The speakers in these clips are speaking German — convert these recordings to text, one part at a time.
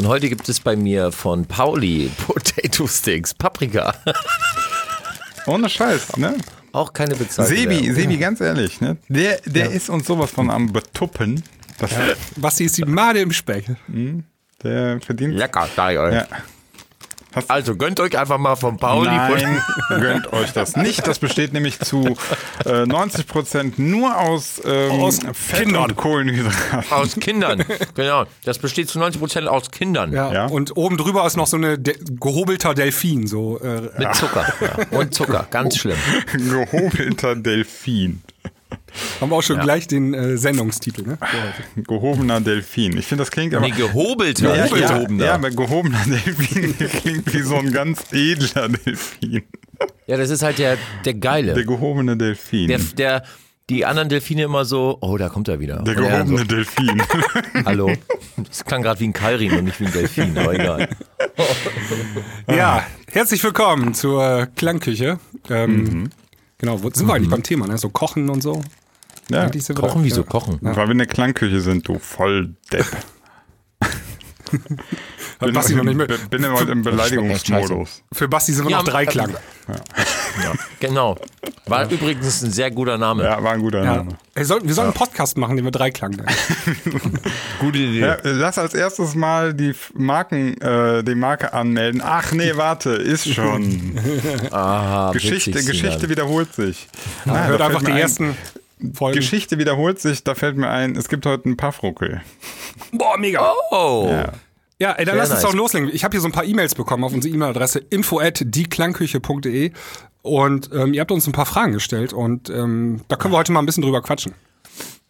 Und heute gibt es bei mir von Pauli Potato Sticks, Paprika. Ohne Scheiß, ne? Auch keine bezahlte Sebi. Sebi, ganz ehrlich, ne? Der, der ist uns sowas von am Betuppen. Das, Basti ist die Made im Speck. Der verdient. Lecker, sag ich Ja. Also gönnt euch einfach mal von Pauli. Nein, gönnt euch das nicht. Das besteht nämlich zu äh, 90 Prozent nur aus, ähm, Aus Fett Kindern. und Kohlenhydraten. Aus Kindern. genau. Das besteht zu 90% aus Kindern. Ja. Ja. Und oben drüber ist noch so eine de gehobelter Delfin. So, äh, Mit Zucker. Ja. Und Zucker. Ganz schlimm. Gehobelter Delfin. Haben wir auch schon gleich den äh, Sendungstitel. Ne? Gehobener Delfin. Ich finde, das klingt aber. Nee, gehobelte. ja, nicht ja, gehobener. ja, aber gehobener Delfin klingt wie so ein ganz edler Delfin. Ja, das ist halt der, der Geile. Der gehobene Delfin. Der, der, die anderen Delfine immer so, oh, da kommt er wieder. Der Und er gehobene so, Delfin. Hallo. Das klang gerade wie ein Kairin und nicht wie ein Delfin, aber egal. Ja, herzlich willkommen zur Klangküche. Ähm, Genau, wo sind wir eigentlich beim Thema? Ne? So Kochen und so. Ja. Eigentlich sind wir da- Kochen, wieso ja. kochen? Weil wir in der Klangküche sind, du Volldepp. bin, Basti noch nicht mit. bin- bin immer im Beleidigungsmodus. Für Basti sind wir Ja, noch drei ähm, Klang. Genau. War übrigens ein sehr guter Name. Ja, war ein guter Ja. Name. Wir sollen einen Podcast machen, den wir drei Klang nennen. Gute Idee. Ja, lass als erstes mal die Marken, äh, die Marke anmelden. Ach nee, warte, ist schon. Aha, Geschichte, witzig, Geschichte wiederholt sich. Ah, da Hört fällt einfach die ein, ersten Folgen. Geschichte wiederholt sich, da fällt mir ein, es gibt heute einen Paffruckel. Boah, mega. Oh. Ja. Ja, ey, dann Sehr lass uns nice. doch loslegen. Ich habe hier so ein paar E-Mails bekommen auf unsere E-Mail-Adresse info at dieklangküche.de und ähm, ihr habt uns ein paar Fragen gestellt und ähm, da können wir heute mal ein bisschen drüber quatschen.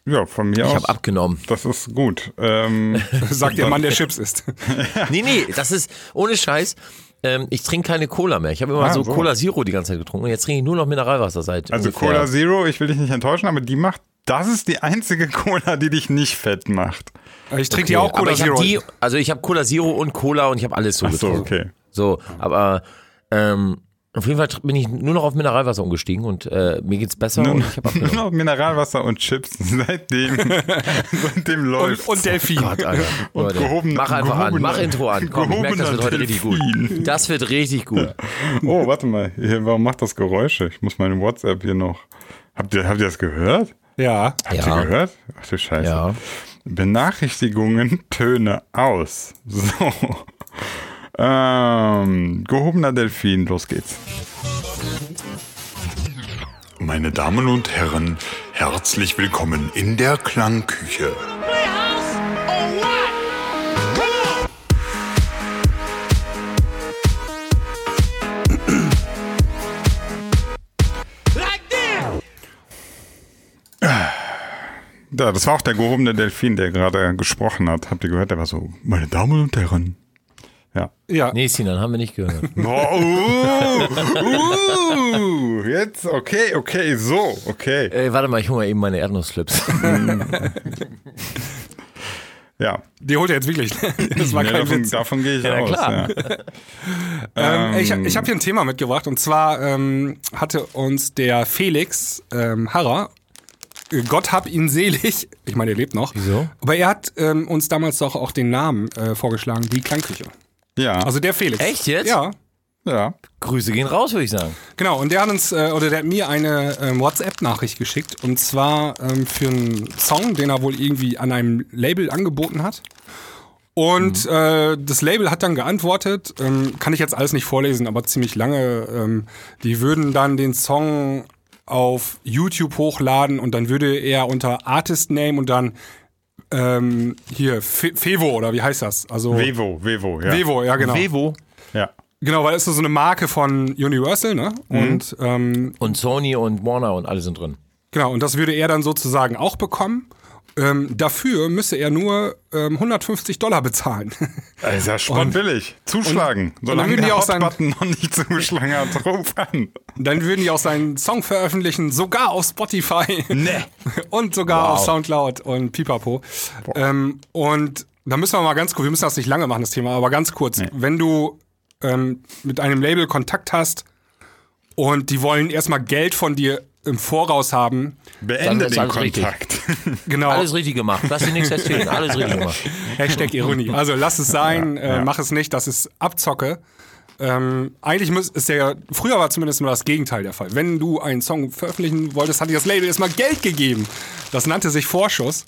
Ja, von mir Ich aus. habe abgenommen. Das ist gut. Ähm, Sagt der Mann, der Chips isst. Nee, nee, das ist ohne Scheiß. Ähm, ich trinke keine Cola mehr. Ich habe immer Ah, so so. Cola Zero die ganze Zeit getrunken und jetzt trinke ich nur noch Mineralwasser seit also ungefähr. Cola Zero, ich will dich nicht enttäuschen, aber die macht, das ist die einzige Cola, die dich nicht fett macht. Ich trinke hier auch Cola aber ich Zero. habe die, also ich habe Cola Zero und Cola und ich habe alles so Ach so, getrunken. okay. So, aber ähm, auf jeden Fall bin ich nur noch auf Mineralwasser umgestiegen und äh, mir geht's besser Nur, und ich habe nur noch Mineralwasser und Chips. Seitdem, seitdem läuft. und, und Delfin. Gott, Alter. Leute, gehobene- mach einfach an, gehobener- mach Intro an. Komm, ich merke, das wird heute gehobener richtig gut. Delfin. Das wird richtig gut. Oh, warte mal. Hier, warum macht das Geräusche? Ich muss meine WhatsApp hier noch. Habt ihr, habt ihr das gehört? Ja. Habt Ja. ihr gehört? Ach du Scheiße. Ja. Benachrichtigungen, Töne aus. So. Ähm, gehobener Delfin, los geht's. Meine Damen und Herren, herzlich willkommen in der Klangküche. Ja, das war auch der gehobene Delfin, der gerade gesprochen hat. Habt ihr gehört? Der war so, meine Damen und Herren. Ja. Ja. Nee, Sinan, haben wir nicht gehört. Oh, uh, uh, jetzt, okay, okay, so, okay. Ey, warte mal, ich hole mal eben meine Erdnussflips. Ja, Die holt er jetzt wirklich. Das war ja kein davon, Witz. davon gehe ich Ja, aus. klar. Ja. Ähm, ich ich habe hier ein Thema mitgebracht und zwar ähm, hatte uns der Felix ähm, Harrer, äh, Gott hab ihn selig, ich meine, er lebt noch. Wieso? Aber er hat ähm, uns damals doch auch den Namen äh, vorgeschlagen, die Klangküche. Ja, Also der Felix. Echt jetzt? Ja. ja. Grüße gehen raus, würde ich sagen. Genau, und der hat uns, äh, oder der hat mir eine ähm, WhatsApp-Nachricht geschickt und zwar ähm, für einen Song, den er wohl irgendwie an einem Label angeboten hat. Und äh, das Label hat dann geantwortet, ähm, kann ich jetzt alles nicht vorlesen, aber ziemlich lange. Ähm, die würden dann den Song auf YouTube hochladen und dann würde er unter Artist Name und dann ähm, hier Fe Fevo oder wie heißt das? Also Vevo, Vevo, ja. Vevo, ja genau. Vevo Ja. Genau, weil es ist so eine Marke von Universal, ne? Mhm. Und ähm, und Sony und Warner und alle sind drin. Genau, und das würde er dann sozusagen auch bekommen. Ähm, dafür müsse er nur ähm, 150 Dollar bezahlen. Das ist ja sportbillig. Zuschlagen. und Solange dann würden die der auch sein- Hot-Button noch nicht zugeschlagen hat, ruf an. dann würden die auch seinen Song veröffentlichen, sogar auf Spotify. Nee. und sogar Wow. auf Soundcloud und Pipapo. Ähm, und da müssen wir mal ganz kurz, wir müssen das nicht lange machen, das Thema, aber ganz kurz. Wenn du ähm, mit einem Label Kontakt hast und die wollen erstmal Geld von dir im Voraus haben. Beende den alles richtig. Kontakt. Genau. Alles richtig gemacht. Lass dir nichts erzählen. Alles richtig gemacht. Hashtag Ironie. Also lass es sein, äh, mach es nicht, das ist Abzocke. Ähm, eigentlich muss, ist der, früher war zumindest nur das Gegenteil der Fall. Wenn du einen Song veröffentlichen wolltest, hat dir das Label erstmal Geld gegeben. Das nannte sich Vorschuss.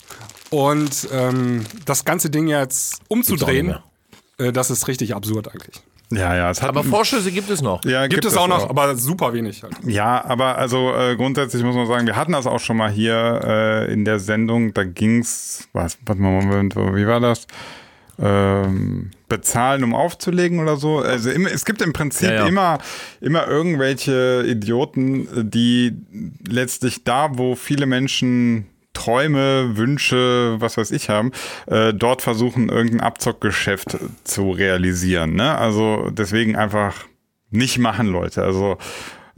Und ähm, das ganze Ding jetzt umzudrehen, äh, das ist richtig absurd eigentlich. Ja, ja, es hat Aber Vorschüsse gibt es noch. ja, Gibt, es auch noch, aber super wenig halt. Ja, aber also äh, grundsätzlich muss man sagen, wir hatten das auch schon mal hier äh, in der Sendung. Da ging's, was, warte mal, Moment, wie war das? Ähm, bezahlen, um aufzulegen oder so. Also immer, es gibt im Prinzip Ja, ja. immer immer irgendwelche Idioten, die letztlich da, wo viele Menschen Träume, Wünsche, was weiß ich haben, äh, dort versuchen, irgendein Abzockgeschäft zu realisieren. Ne? Also deswegen einfach nicht machen, Leute. Also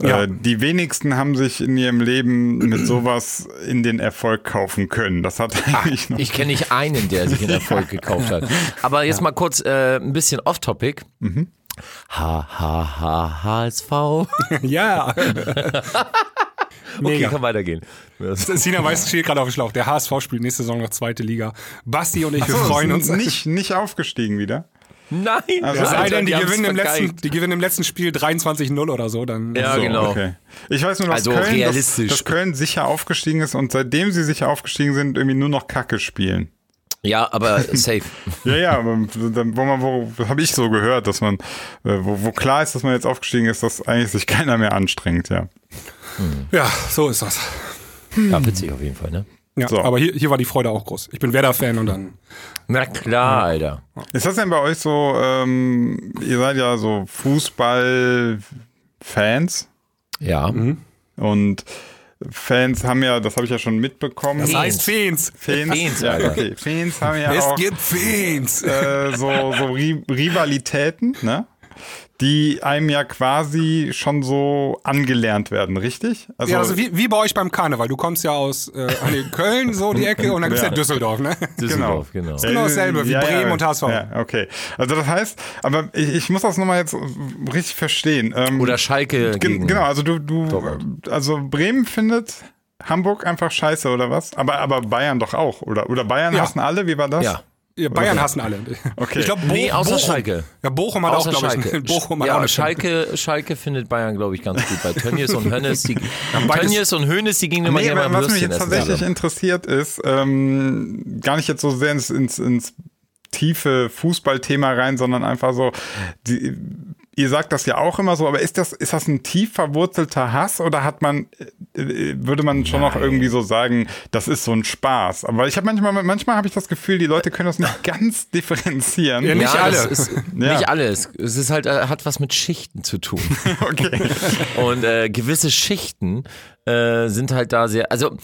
Ja. äh, die wenigsten haben sich in ihrem Leben mit sowas in den Erfolg kaufen können. Das hat eigentlich noch. Ich kenne nicht einen, der sich in Erfolg gekauft hat. Aber jetzt mal kurz äh, ein bisschen off-topic. Mhm. H, H, H, HSV. ja. Okay, Mega. kann weitergehen. Sina Weiß steht gerade auf dem Schlauch. Der HSV spielt nächste Saison noch zweite Liga. Basti und ich, wir So, freuen uns. nicht, nicht aufgestiegen wieder. Nein! Also- Es sei denn, die, haben's gewinnen im letzten, die gewinnen im letzten Spiel 23-0 oder so, dann. Ja, So, genau. Okay. Ich weiß nur, dass, Also Köln, realistisch. Dass, dass Köln sicher aufgestiegen ist und seitdem sie sicher aufgestiegen sind, irgendwie nur noch Kacke spielen. Ja, aber safe. Ja, ja, aber dann, wo man, wo, habe ich so gehört, dass man, äh, wo, wo klar ist, dass man jetzt aufgestiegen ist, dass eigentlich sich keiner mehr anstrengt, ja. Ja, so ist das. Ja, witzig auf jeden Fall, ne? Ja, So. aber hier, hier war die Freude auch groß. Ich bin Werder-Fan und dann. Na klar, Alter. Ist das denn bei euch so, ähm, ihr seid ja so Fußball-Fans Ja. Mhm. und Fans haben ja, das habe ich ja schon mitbekommen. Das Fans. heißt Fans. Fans, Fans, ja, okay. Fans haben ja Es auch gibt Fans. äh, so, so Ri Rivalitäten, ne? Die einem ja quasi schon so angelernt werden, richtig? Also, ja, also wie, wie bei euch beim Karneval. Du kommst ja aus äh, Köln, so die Ecke, und dann gibt's ja, Ja. Düsseldorf, ne? Düsseldorf, genau. genau dasselbe wie Bremen und HSV. Ja, okay. Also das heißt, aber ich, ich muss das nochmal jetzt richtig verstehen. Ähm, Oder Schalke Gen- gegen. Genau, also du, du, also Bremen findet Hamburg einfach scheiße oder was? Aber, aber Bayern doch auch, oder? Oder Bayern Ja. hassen alle, wie war das? Ja. Ja, Bayern hassen alle. Okay. Ich glaube, Bo Nee, außer Bochum. Schalke. Ja, Bochum hat Außer auch, glaube Schalke. ich, Bochum hat auch ja, eine Schalke, Schalke findet Bayern, glaube ich, ganz gut. Bei Tönnies und Hönnes, die, Tönnies und Hönes, die gingen immer Nee, gerne mal was mich jetzt tatsächlich zusammen. interessiert ist, ähm, gar nicht jetzt so sehr ins, ins, ins tiefe Fußballthema rein, sondern einfach so, die, ihr sagt das ja auch immer so, aber ist das, ist das ein tief verwurzelter Hass oder hat man, äh, würde man schon noch irgendwie so sagen, das ist so ein Spaß? Aber ich habe manchmal, manchmal habe ich das Gefühl, die Leute können das nicht ganz differenzieren. Ja, nicht ja, alle. Ist, Ja. Nicht alles. Es ist halt, äh, hat was mit Schichten zu tun. Okay. Und äh, gewisse Schichten äh, sind halt da sehr, also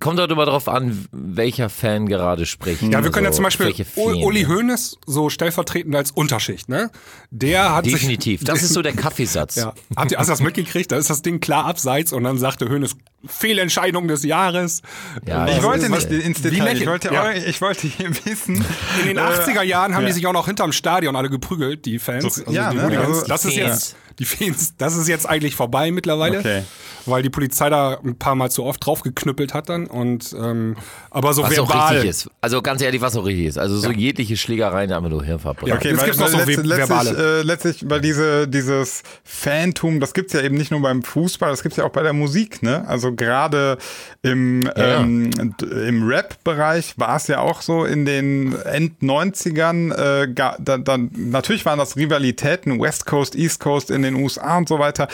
kommt halt immer darauf an, welcher Fan gerade spricht. Ja, wir können ja Also, zum Beispiel. Uli Hoeneß so stellvertretend als Unterschicht, ne? Der hat Definitiv. sich, Das ist so der Kaffeesatz. Ja. Habt ihr hast das mitgekriegt? Da ist das Ding klar abseits und dann sagte Hoeneß Fehlentscheidung des Jahres. Ja, Ich das wollte nicht ins Detail, ich wollte, ja. ich wollte hier wissen. In den äh, 80er Jahren haben ja. die sich auch noch hinterm Stadion alle geprügelt, die Fans. So, ja, die ne? Hooligans. Das ist Fans. jetzt die Fans, das ist jetzt eigentlich vorbei mittlerweile, Okay. weil die Polizei da ein paar Mal zu oft draufgeknüppelt hat dann und ähm, aber so Was auch verbal. richtig ist. Also ganz ehrlich, was auch richtig ist. Also so jegliche Schlägereien einfach nur Hirnverbrechen. Ja. Okay, weil, gibt's noch so letztlich, verbale. äh, letztlich, weil diese, dieses Fantum, das gibt's ja eben nicht nur beim Fußball, das gibt's ja auch bei der Musik, ne? Also gerade im, Ja. ähm, im Rap-Bereich war es ja auch so in den End-90ern, äh, da, da, natürlich waren das Rivalitäten, West Coast, East Coast in den USA und so weiter,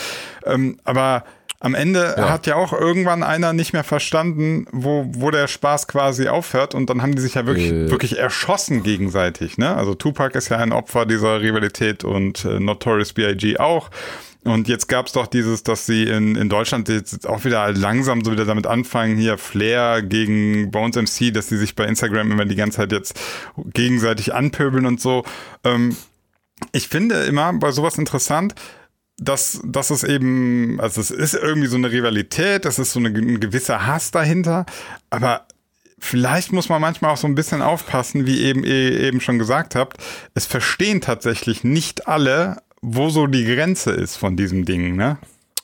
ähm, aber am Ende Ja. hat ja auch irgendwann einer nicht mehr verstanden, wo, wo der Spaß quasi aufhört und dann haben die sich ja wirklich, Äh. wirklich erschossen gegenseitig. Ne? Also Tupac ist ja ein Opfer dieser Rivalität und äh, Notorious B.I.G. auch. Und jetzt gab's doch dieses, dass sie in, in Deutschland jetzt auch wieder langsam so wieder damit anfangen, hier Flair gegen Bones MC, dass sie sich bei Instagram immer die ganze Zeit jetzt gegenseitig anpöbeln und so. Ähm, ich finde immer bei sowas interessant, dass, dass es eben, also es ist irgendwie so eine Rivalität, es ist so eine, ein gewisser Hass dahinter, aber vielleicht muss man manchmal auch so ein bisschen aufpassen, wie eben eben schon gesagt habt, es verstehen tatsächlich nicht alle, wo so die Grenze ist von diesem Ding, ne?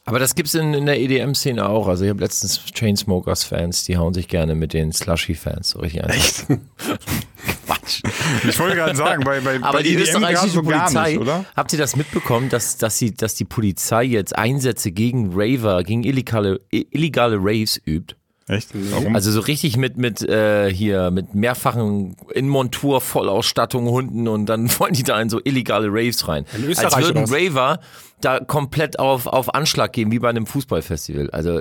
Aber das gibt's in, in der EDM-Szene auch. Also ich habe letztens Chainsmokers-Fans, die hauen sich gerne mit den Slushy-Fans so richtig ein. Echt? Quatsch. Ich wollte gerade sagen, bei, bei, Aber bei die EDM österreichische so Polizei, nicht, oder? habt ihr das mitbekommen, dass, dass, sie, dass die Polizei jetzt Einsätze gegen Raver, gegen illegale, illegale Raves übt? Echt? Warum? Also so richtig mit, mit äh, hier, mit mehrfachen in Montur, Vollausstattung, Hunden und dann wollen die da in so illegale Raves rein. In Österreich Als würden? Raver da komplett auf, auf Anschlag gehen, wie bei einem Fußballfestival. Also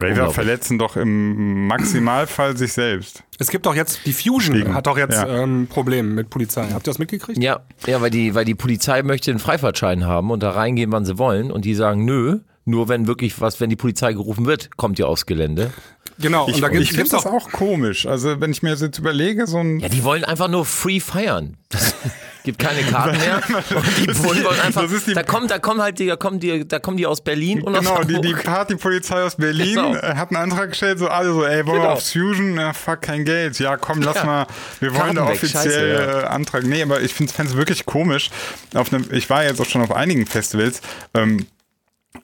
Raver verletzen doch im Maximalfall sich selbst. Es gibt doch jetzt, die Fusion Gegen- hat doch jetzt ja. ähm, Probleme mit Polizei. Habt ihr das mitgekriegt? Ja, ja, weil die, weil die Polizei möchte einen Freifahrtschein haben und da reingehen, wann sie wollen. Und die sagen, nö, nur wenn wirklich was, wenn die Polizei gerufen wird, kommt ihr aufs Gelände. Genau, Ich, und da ich gibt finde es das auch. komisch. Also wenn ich mir das jetzt überlege, so ein Ja, die wollen einfach nur free feiern. Das gibt keine Karten mehr. Und die wollen einfach, Das ist die- da kommen, da kommen halt die, da kommen die, da kommen die aus Berlin und Genau, aus die, die. Partypolizei aus Berlin Genau. äh, hat einen Antrag gestellt, so alle so, ey, wollen wir Genau. aufs Fusion? Ja, fuck, kein Geld. Ja, komm, lass Ja. mal, wir wollen Karten da weg, offiziell scheiße, ja. äh, Antrag. Nee, aber ich finde es wirklich komisch. Auf einem, ich war jetzt auch schon auf einigen Festivals. Ähm,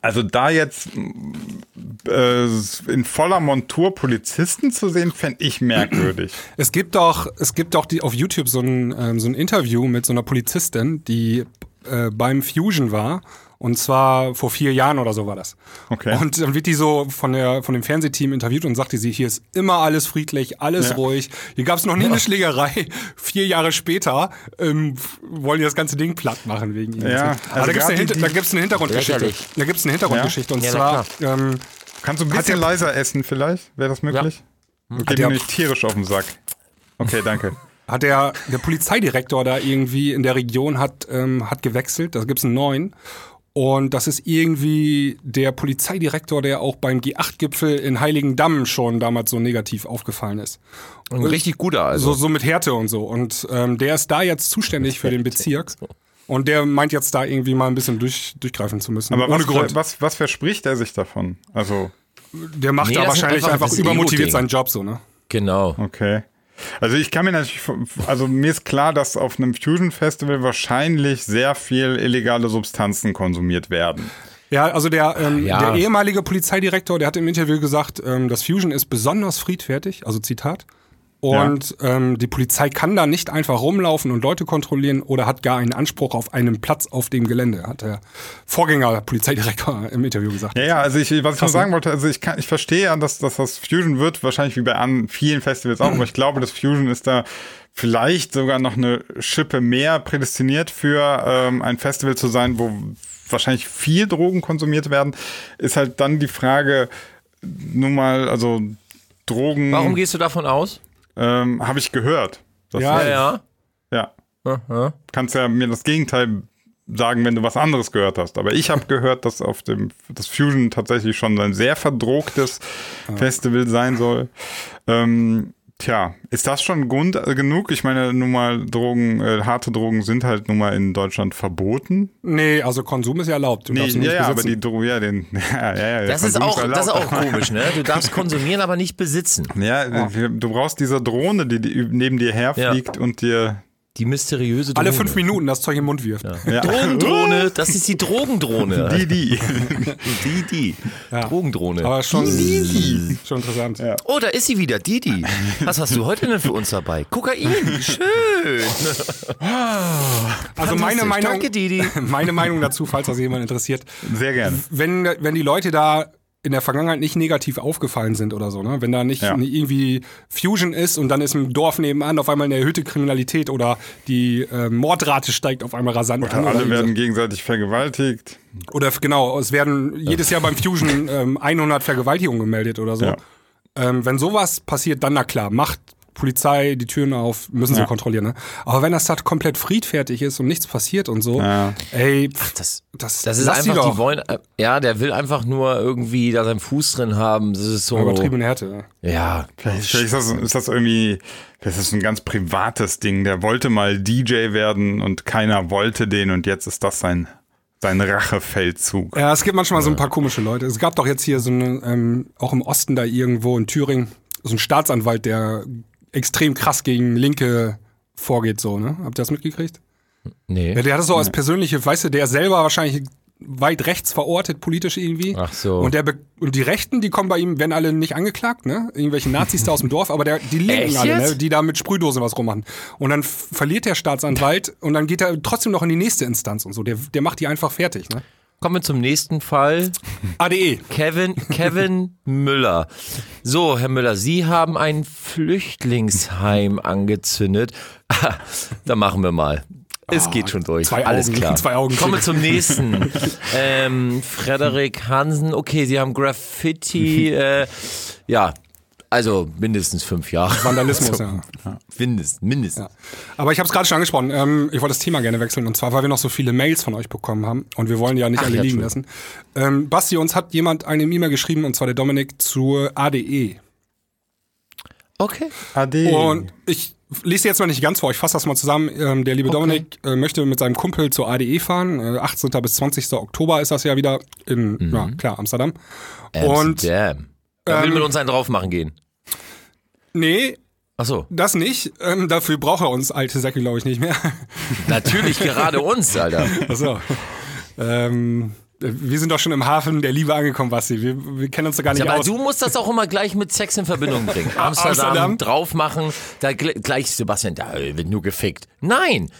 also da jetzt äh, in voller Montur Polizisten zu sehen, fände ich merkwürdig. Es gibt doch, es gibt doch die, auf YouTube so ein, ähm, so ein Interview mit so einer Polizistin, die äh, beim Fusion war. Und zwar vor vier Jahren oder so war das. Okay. Und dann wird die so von, der, von dem Fernsehteam interviewt und sagte sie, hier ist immer alles friedlich, alles Ja. ruhig. Hier gab es noch nie eine Schlägerei. Vier Jahre später ähm, wollen die das ganze Ding platt machen wegen ihnen. Ja, Aber also da gibt es eine, Hinter- eine Hintergrundgeschichte. Da gibt es eine Hintergrundgeschichte. Und Ja, zwar, ähm, Kannst du ein bisschen der- leiser essen vielleicht? Wäre das möglich? Ja. Geht mir nicht tierisch auf den Sack. Okay, danke. hat der, der Polizeidirektor da irgendwie in der Region hat, ähm, hat gewechselt. Da gibt's einen neuen. Und das ist irgendwie der Polizeidirektor, der auch beim G8-Gipfel in Heiligendamm schon damals so negativ aufgefallen ist. Ein richtig guter, also. So, so mit Härte und so. Und ähm, der ist da jetzt zuständig für den Bezirk. Und der meint jetzt da irgendwie mal ein bisschen durch, durchgreifen zu müssen. Aber Ohne was, Grund. was, was verspricht er sich davon? Also, Der macht Nee, da wahrscheinlich einfach- einfach, übermotiviert seinen Job so, ne? Genau. okay. Also ich kann mir natürlich, also mir ist klar, dass auf einem Fusion Festival wahrscheinlich sehr viel illegale Substanzen konsumiert werden. Ja, also der, ähm, Ja. der ehemalige Polizeidirektor, der hat im Interview gesagt, ähm, das Fusion ist besonders friedfertig, also Zitat. Und ähm, die Polizei kann da nicht einfach rumlaufen und Leute kontrollieren oder hat gar einen Anspruch auf einen Platz auf dem Gelände, hat der Vorgänger Polizeidirektor im Interview gesagt. Ja, ja, also ich, was ich noch Krass, sagen ne? wollte, also ich, kann, ich verstehe ja, dass, dass das Fusion wird, wahrscheinlich wie bei an vielen Festivals auch, aber ich glaube, das Fusion ist da vielleicht sogar noch eine Schippe mehr prädestiniert für ähm, ein Festival zu sein, wo wahrscheinlich viel Drogen konsumiert werden, ist halt dann die Frage, nun mal, also Drogen Warum gehst du davon aus? Ähm, habe ich gehört. Ja, ja. ja. Aha. kannst ja mir das Gegenteil sagen, wenn du was anderes gehört hast. Aber ich habe gehört, dass auf dem das Fusion tatsächlich schon ein sehr verdrucktes Festival sein soll. Ähm, tja, ist das schon Grund äh, genug? Ich meine, nun mal Drogen, äh, harte Drogen sind halt nun mal in Deutschland verboten. Nee, also Konsum ist ja erlaubt. Du darfst ihn ja, nicht ja, aber die Drogen, ja, den, ja, ja, ja, der Das ist, auch, das ist auch komisch, ne? Du darfst konsumieren, aber nicht besitzen. Ja, wir- du brauchst diese Drohne, die, die neben dir herfliegt und dir Die mysteriöse Drohne. Alle fünf Minuten das Zeug im Mund wirft. ja. Drogendrohne, das ist die Drogendrohne. die, die. Die, die. Drogendrohne. Aber schon, schon interessant. Ja. Oh, da ist sie wieder, Didi. Was hast du heute denn für uns dabei? Kokain, schön. Also meine. Meinung, Danke, Didi. meine Meinung dazu, falls das jemand interessiert. Sehr gerne. wenn, wenn die Leute da in der Vergangenheit nicht negativ aufgefallen sind oder so, ne? Wenn da nicht Ja. irgendwie Fusion ist und dann ist im Dorf nebenan auf einmal eine erhöhte Kriminalität oder die äh, Mordrate steigt auf einmal rasant an. Oder, Alle irgendwie werden gegenseitig vergewaltigt. so. oder genau, es werden jedes Jahr beim Fusion ähm, 100 Vergewaltigungen gemeldet oder so. Ja. Ähm, wenn sowas passiert, dann na klar, macht Polizei die Türen auf, müssen sie Ja. kontrollieren. Ne? Aber wenn das da komplett friedfertig ist und nichts passiert und so, Ja. ey, pff, Das, das, das ist die einfach, die wollen, äh, ja, der will einfach nur irgendwie da seinen Fuß drin haben. Das ist so. Übertriebene Härte. Ja. Vielleicht, vielleicht ist, das, ist das irgendwie, vielleicht ist das ein ganz privates Ding. Der wollte mal DJ werden und keiner wollte den und jetzt ist das sein, sein Rachefeldzug. Ja, es gibt manchmal so ein paar komische Leute. Es gab doch jetzt hier so eine, ähm, auch im Osten da irgendwo in Thüringen, so ein Staatsanwalt, der extrem krass gegen Linke vorgeht, so, ne? Habt ihr das mitgekriegt? Nee. Ja, der hat das so als persönliche, weißt du, der selber wahrscheinlich weit rechts verortet, politisch irgendwie. Ach so. Und, der Be und die Rechten, die kommen bei ihm, werden alle nicht angeklagt, ne? Irgendwelche Nazis da aus dem Dorf, aber der, die Linken Echt alle, ne? die da mit Sprühdosen was rummachen. Und dann verliert der Staatsanwalt und dann geht er trotzdem noch in die nächste Instanz und so. Der, der macht die einfach fertig, ne? Kommen wir zum nächsten Fall. ADE. Kevin, Kevin Müller. So, Herr Müller, Sie haben ein Flüchtlingsheim angezündet. da machen wir mal. Es geht schon durch. zwei Alles Augen- klar. zwei Augen Kommen wir zum nächsten. ähm, Frederik Hansen. Okay, Sie haben Graffiti. Äh, ja, also mindestens fünf Jahre. Vandalismus, ja. Mindestens, mindestens. Aber ich habe es gerade schon angesprochen. Ähm, ich wollte das Thema gerne wechseln. Und zwar, weil wir noch so viele Mails von euch bekommen haben. Und wir wollen ja nicht Ach, alle ja, liegen lassen. Ähm, Basti, uns hat jemand eine E-Mail geschrieben, und zwar der Dominik, zur ADE. Okay. Ade. Und ich lese jetzt mal nicht ganz vor, ich fasse das mal zusammen. Ähm, der liebe Dominik äh, möchte mit seinem Kumpel zur ADE fahren. Äh, 18. bis 20. Oktober ist das ja wieder in, Mhm. ja klar, Amsterdam. Und Amsterdam. Er will ähm, mit uns einen drauf machen gehen. nee, Ach so. das nicht. Ähm, dafür braucht er uns alte Säcke, glaube ich, nicht mehr. Natürlich gerade uns, Alter. Achso. ähm, wir sind doch schon im Hafen der Liebe angekommen, Basti. Wir, wir kennen uns da gar nicht Ja, aber aus. du musst das auch immer gleich mit Sex in Verbindung bringen. Amsterdam, Amsterdam? drauf machen, da gl- gleich Sebastian, da wird nur gefickt. Nein,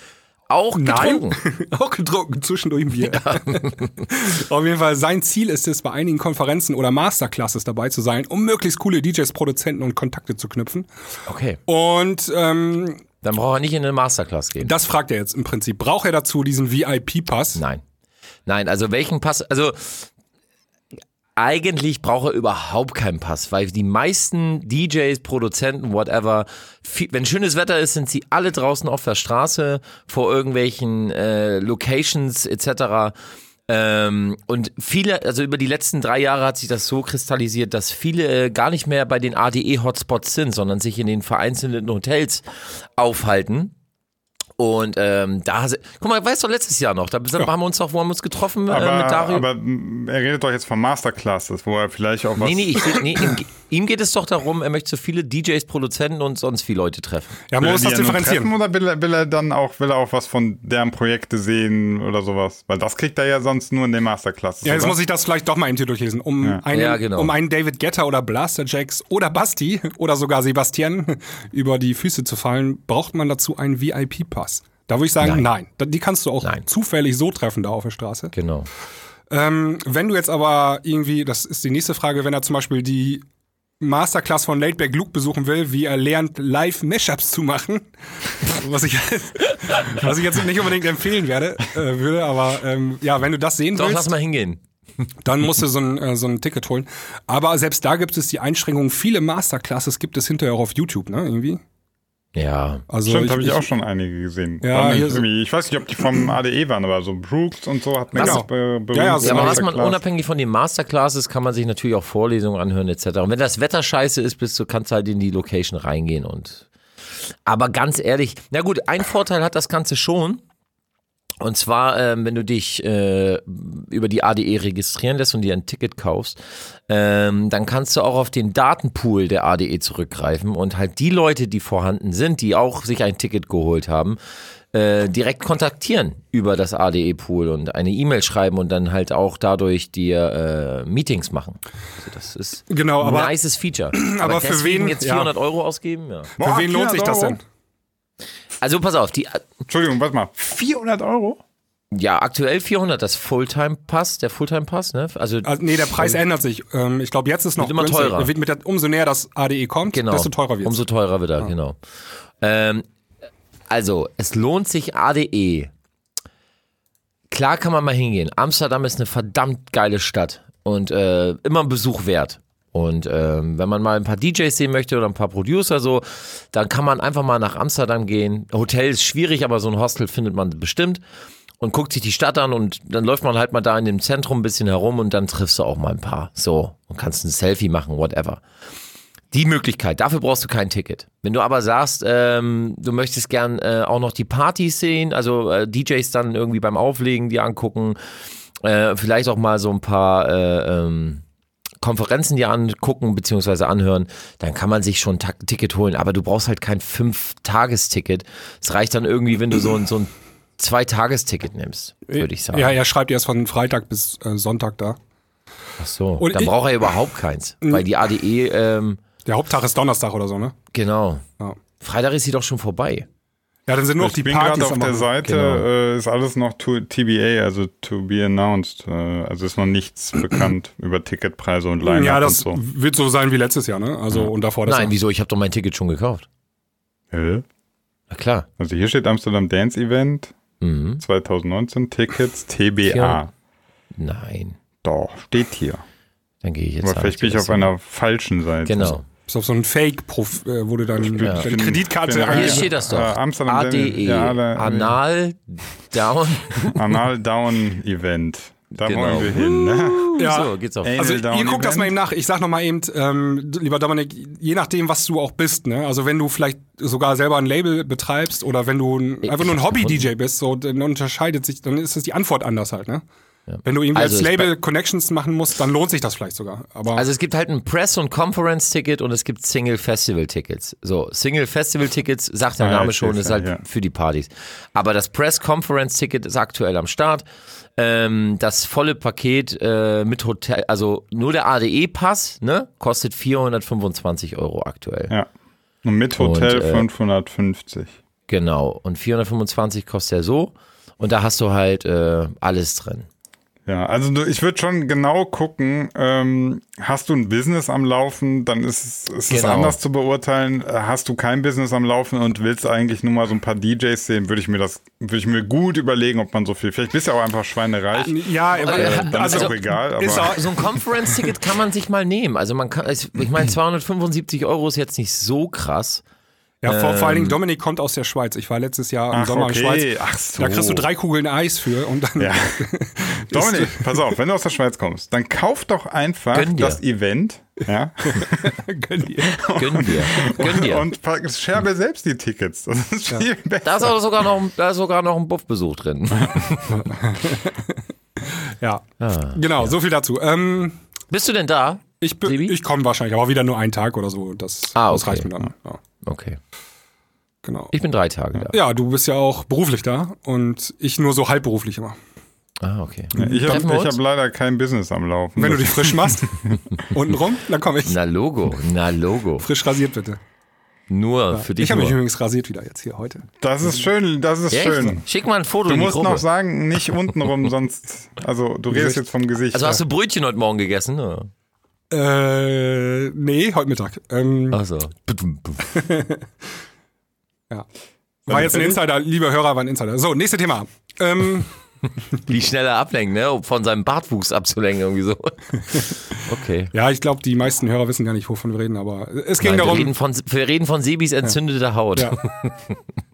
auch Nein, getrunken. auch getrunken, zwischendurch ein Bier. Auf jeden Fall, sein Ziel ist es, bei einigen Konferenzen oder Masterclasses dabei zu sein, um möglichst coole DJs, Produzenten und Kontakte zu knüpfen. Okay, Und ähm, dann braucht er nicht in eine Masterclass gehen. das fragt er jetzt im Prinzip. Braucht er dazu diesen VIP-Pass? Nein. Nein, also welchen Pass, also eigentlich braucht er überhaupt keinen Pass, weil die meisten DJs, Produzenten, whatever, viel, wenn schönes Wetter ist, sind sie alle draußen auf der Straße vor irgendwelchen äh, Locations etc. Ähm, und viele, also über die letzten drei Jahre hat sich das so kristallisiert, dass viele äh, gar nicht mehr bei den ADE-Hotspots sind, sondern sich in den vereinzelten Hotels aufhalten. Und ähm, da, guck mal, weißt du, letztes Jahr noch, da haben wir uns doch, wo haben wir uns getroffen äh, aber, mit Dario? aber mm, er redet doch jetzt von Masterclasses, wo er vielleicht auch was. Nee, nee, ich, nee ihm, ihm geht es doch darum, er möchte so viele DJs, Produzenten und sonst viele Leute treffen. Ja, man er muss das ja differenzieren. treffen oder will er, will er dann auch, will er auch was von deren Projekte sehen oder sowas? Weil das kriegt er ja sonst nur in den Masterclasses. Ja, jetzt oder? muss ich das vielleicht doch mal eben hier durchlesen. Um, einen, Ja, genau. um einen David Getter oder Blaster Jacks oder Basti oder sogar Sebastian über die Füße zu fallen, braucht man dazu einen VIP-Pass. Da würde ich sagen, nein. Nein. Die kannst du auch Nein. zufällig so treffen da auf der Straße. Genau. Ähm, wenn du jetzt aber irgendwie, das ist die nächste Frage, wenn er zum Beispiel die Masterclass von Laidback Luke besuchen will, wie er lernt, live Mashups zu machen, was ich, was ich jetzt nicht unbedingt empfehlen werde, äh, würde, aber ähm, ja, wenn du das sehen Doch, willst, lass mal hingehen. dann musst du so ein, äh, so ein Ticket holen. Aber selbst da gibt es die Einschränkung, viele Masterclasses gibt es hinterher auch auf YouTube, ne, irgendwie. Ja. Also Stimmt, habe ich auch schon einige gesehen. Ja, so- ich weiß nicht, ob die vom ADE waren, aber so Brooks und so hat mir Genau. be. Ja, ja, Ja, aber was man unabhängig von den Masterclasses kann man sich natürlich auch Vorlesungen anhören etc. Und wenn das Wetter scheiße ist, bist du kannst halt in die Location reingehen und aber ganz ehrlich, na gut, ein Vorteil hat das Ganze schon. Und zwar, ähm, wenn du dich äh, über die ADE registrieren lässt und dir ein Ticket kaufst, ähm, dann kannst du auch auf den Datenpool der ADE zurückgreifen und halt die Leute, die vorhanden sind, die auch sich ein Ticket geholt haben, äh, direkt kontaktieren über das ADE-Pool und eine E-Mail schreiben und dann halt auch dadurch dir äh, Meetings machen. Also das ist Genau, aber- ein nices Feature. aber für deswegen wen- jetzt ja. 400 Euro ausgeben? Ja. Für Boah, wen lohnt sich 400 das Euro? denn? Also pass auf, die Entschuldigung, warte mal. 400 Euro? ja aktuell 400 das Fulltime-Pass, der Fulltime-Pass, ne? Also Also, nee, der Preis ändert sich. Ähm, ich glaube, jetzt ist noch Wird immer teurer. Wird mit der, umso näher das ADE kommt, genau, desto teurer wird Umso teurer wird er, genau. Ähm, also, es lohnt sich ADE. Klar kann man mal hingehen. Amsterdam ist eine verdammt geile Stadt und äh, immer ein Besuch wert. Und ähm, wenn man mal ein paar DJs sehen möchte oder ein paar Producer so, dann kann man einfach mal nach Amsterdam gehen. Hotel ist schwierig, aber so ein Hostel findet man bestimmt und guckt sich die Stadt an und dann läuft man halt mal da in dem Zentrum ein bisschen herum und dann triffst du auch mal ein paar. So und kannst ein Selfie machen, whatever. Die Möglichkeit, dafür brauchst du kein Ticket. Wenn du aber sagst, ähm, du möchtest gern äh, auch noch die Partys sehen, also äh, DJs dann irgendwie beim Auflegen die angucken, äh, vielleicht auch mal so ein paar äh, ähm, Konferenzen dir angucken bzw. anhören, dann kann man sich schon ein Ticket holen. Aber du brauchst halt kein Fünf-Tages-Ticket. Es reicht dann irgendwie, wenn du so ein, so ein Zwei-Tagesticket nimmst, würde ich sagen. Ja, er schreibt erst von Freitag bis äh, Sonntag da. Ach so. Und Dann braucht er überhaupt keins. Weil die ADE, ähm, Der Haupttag ist Donnerstag oder so, ne? genau. Ja. Freitag ist sie doch schon vorbei. Ja, dann sind nur noch Ich die bin Partys gerade auf der. Seite, Genau. äh, ist alles noch to, TBA, also to be announced. Äh, also ist noch nichts bekannt über Ticketpreise und Line-Up Ja, das und so. wird so sein wie letztes Jahr, ne? Also und davor das Nein, Jahr. wieso? Ich habe doch mein Ticket schon gekauft. Hä? Na klar. Also hier steht Amsterdam Dance Event Mhm. 2019 Tickets TBA. Ja. Nein. Doch, steht hier. Dann gehe ich jetzt. Aber vielleicht bin ich auf einer falschen Seite. Genau. Ist auf so ein Fake-Prof, äh, wo du dann Ja. deine Kreditkarte bin- Hier steht das doch. Äh, Amsterdam ADE. ja, alle- Anal Down. Anal Down Event. Da Genau. wollen wir hin, ne? Ja. So, geht's auf. Also ihr guckt das mal eben nach. Ich sag noch mal eben, ähm, lieber Dominik, je nachdem, was du auch bist, ne? Also wenn du vielleicht sogar selber ein Label betreibst oder wenn du ein, einfach nur ein Hobby-DJ bist, so, dann unterscheidet sich, dann ist es die Antwort anders halt, ne? Wenn du irgendwie Also als Label Connections machen musst, dann lohnt sich das vielleicht sogar. Aber Also es gibt halt ein Press- und Conference-Ticket und es gibt Single-Festival-Tickets. So, Single-Festival-Tickets, sagt der Ah, Name schon, ist halt ja. für die Partys. Aber das Press-Conference-Ticket ist aktuell am Start. Ähm, das volle Paket äh, mit Hotel, also nur der ADE-Pass, ne, kostet 425 Euro aktuell. Ja. Und mit Hotel Und, äh, 550. Genau. Und 425 kostet er so. Und da hast du halt äh, alles drin. Ja, also du, ich würde schon genau gucken, ähm, hast du ein Business am Laufen, dann ist es, ist es Genau. anders zu beurteilen. Äh, Hast du kein Business am Laufen und willst eigentlich nur mal so ein paar DJs sehen, würde ich mir das, würde ich mir gut überlegen, ob man so viel, vielleicht bist du ja auch einfach schweinereich. ja, Äh, dann also, ist auch egal, aber ist auch- So ein Conference-Ticket kann man sich mal nehmen. Also man kann, ich meine, 275 Euro ist jetzt nicht so krass. Ja, vor, vor allen Ähm. Dingen Dominik kommt aus der Schweiz. Ich war letztes Jahr im Ach, Sommer okay. in Schweiz. Ach so. Da kriegst du drei Kugeln Eis für und dann Ja. Dominik, pass auf, wenn du aus der Schweiz kommst, dann kauf doch einfach Gönn dir. das Event, ja, gönn dir. Gönn dir. Gönn dir. und pack- scherbe selbst die Tickets. Das ist viel besser. Da ist aber sogar noch, da ist sogar noch ein Buffbesuch drin. Ja, Ah, genau, so viel dazu. Ähm, Bist du denn da? ich ich komme wahrscheinlich, aber wieder nur einen Tag oder so. Das, Ah, das okay. reicht mir dann. Ja, Okay. genau. Ich bin drei Tage da. Ja, du bist ja auch beruflich da und ich nur so halbberuflich immer. Ah, okay. Ich habe hab leider kein Business am Laufen. Wenn du dich frisch machst, untenrum, dann komme ich. Na Logo, na Logo. Frisch rasiert bitte. Nur für dich Ich habe mich übrigens rasiert wieder jetzt hier heute. das ist schön, das ist Echt? schön. Schick mal ein Foto Du in die musst Gruppe. noch sagen, nicht untenrum, sonst. Also, du redest jetzt vom Gesicht. also hast du Brötchen heute Morgen gegessen? Oder? Äh, nee, heute Mittag. Ähm, Ach so. ja. War jetzt ein? Insider, liebe Hörer, war ein Insider. So, nächstes Thema. Ähm, Wie schneller ablenken, ne? Um von seinem Bartwuchs abzulenken, irgendwie so. Okay. ja, ich glaube, die meisten Hörer wissen gar nicht, wovon wir reden, aber es ging Nein, wir, darum, reden von, wir reden von Sebis entzündete Haut. Ja.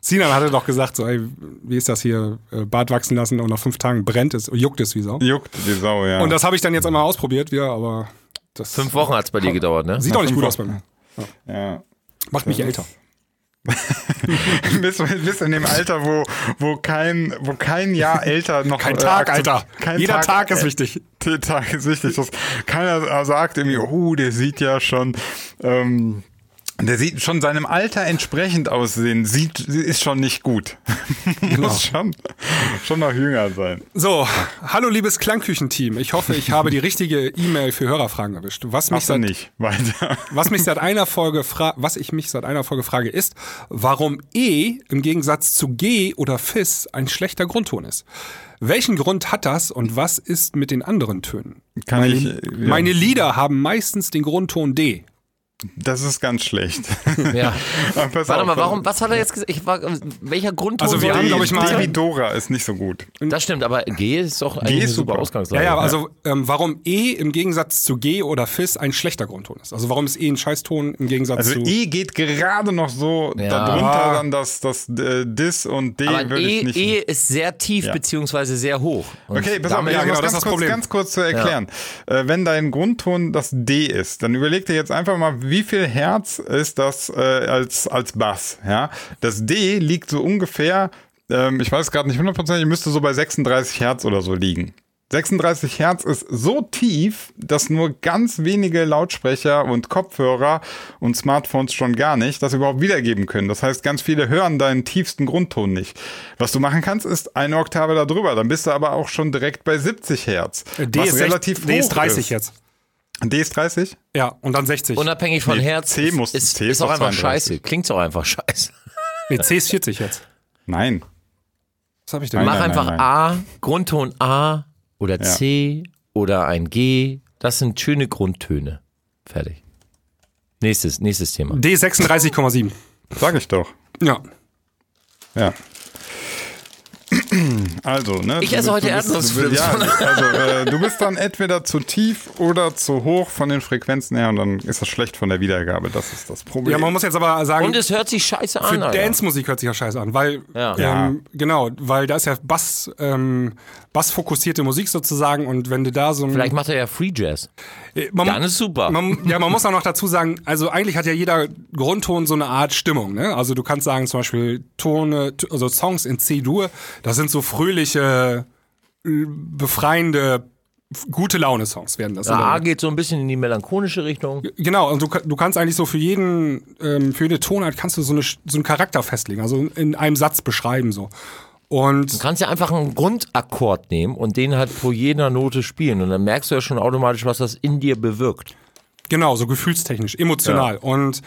Sinan hatte doch gesagt, so, ey, wie ist das hier, äh, Bart wachsen lassen und nach fünf Tagen brennt es, juckt es wie Sau. Juckt die Sau, ja. Und das habe ich dann jetzt einmal ausprobiert wieder, aber das Fünf Wochen hat es bei dir gedauert, ne? sieht doch nicht gut aus bei mir. ja. Macht mich älter. bist, bist in dem Alter, wo, wo, kein, wo kein Jahr älter noch. Kein äh, Tag, Alter. Kein Jeder Tag ist äh, wichtig. Der Tag ist wichtig. Dass keiner sagt irgendwie, oh, der sieht ja schon. Ähm, der sieht schon seinem Alter entsprechend aussehen, sieht, ist schon nicht gut. Genau. Muss schon, schon noch jünger sein. So, hallo liebes Klangküchenteam. Ich hoffe, ich habe die richtige E-Mail für Hörerfragen erwischt. Was mich seit, nicht. Weiter. was mich seit einer Folge fra was ich mich seit einer Folge frage, ist, warum E im Gegensatz zu G oder Fis ein schlechter Grundton ist. Welchen Grund hat das und was ist mit den anderen Tönen? Kann meine, ich, ja. meine Lieder haben meistens den Grundton D. Das ist ganz schlecht. Ja. Warte auf, mal, warum, was hat er jetzt gesagt? Ich war, welcher Grundton Also wir haben, glaub ich, mal- Baby Dora ist nicht so gut. Das stimmt, aber G ist doch eigentlich ist eine super super. Ausgangslage. Ja, ja, also ähm, warum E im Gegensatz zu G oder Fis ein schlechter Grundton ist. Also warum ist E ein Scheißton im Gegensatz Also zu... E geht gerade noch so, Ja. darunter dann das, das äh, Dis und D aber würde e, ich nicht. e ist sehr tief Ja. beziehungsweise sehr hoch. Und Okay, pass auf, ja, genau, das ganz, ist das kurz, Problem. ganz kurz zu erklären. Äh, wenn dein Grundton das D ist, dann überleg dir jetzt einfach mal, wie viel Herz ist das äh, als, als Bass. Ja? Das D liegt so ungefähr, ähm, ich weiß gerade nicht hundertprozentig, müsste so bei 36 Hertz oder so liegen. 36 Hertz ist so tief, dass nur ganz wenige Lautsprecher und Kopfhörer und Smartphones schon gar nicht das überhaupt wiedergeben können. Das heißt, ganz viele hören deinen tiefsten Grundton nicht. Was du machen kannst, ist eine Oktave darüber. Dann bist du aber auch schon direkt bei 70 Hertz. D was ist, relativ D ist hoch 30 ist. jetzt. D ist 30? Ja, und dann 60. Unabhängig von Nee, Herz C ist, muss- ist, C ist ist auch einfach 32. scheiße. Klingt auch einfach scheiße. nee, C ist 40 jetzt. Nein. Was habe ich denn? Nein, Mach nein, einfach nein. A, Grundton A oder C oder ein G. Das sind schöne Grundtöne. Fertig. Nächstes, nächstes Thema. D 36,7. Sag ich doch. Ja. Ja. Also, ne? Ich esse heute du bist- Erdnussflips. Ja, also äh, du bist dann entweder zu tief oder zu hoch von den Frequenzen her und dann ist das schlecht von der Wiedergabe. Das ist das Problem. ja, man muss jetzt aber sagen, Und es hört sich scheiße an. für. Dance-Musik hört sich ja scheiße an, weil Ja. Ähm, genau, weil da ist ja Bass, ähm, Bass-fokussierte Musik sozusagen und wenn du da so ein Vielleicht macht er ja Free Jazz. Äh, man, Dann ist super. Man, ja, man muss auch noch dazu sagen, also eigentlich hat ja jeder Grundton so eine Art Stimmung. Ne? Also du kannst sagen zum Beispiel Tone, also Songs in C-Dur, das sind so fröhliche, äh, befreiende, gute Laune-Songs werden das. Ja, A geht so ein bisschen in die melancholische Richtung. Genau, und du, du kannst eigentlich so für jeden, ähm, für jede Tonart kannst du so, eine, so einen Charakter festlegen, also in einem Satz beschreiben so. Und Du kannst ja einfach einen Grundakkord nehmen und den halt pro jeder Note spielen. Und dann merkst du ja schon automatisch, was das in dir bewirkt. Genau, so gefühlstechnisch, emotional. Und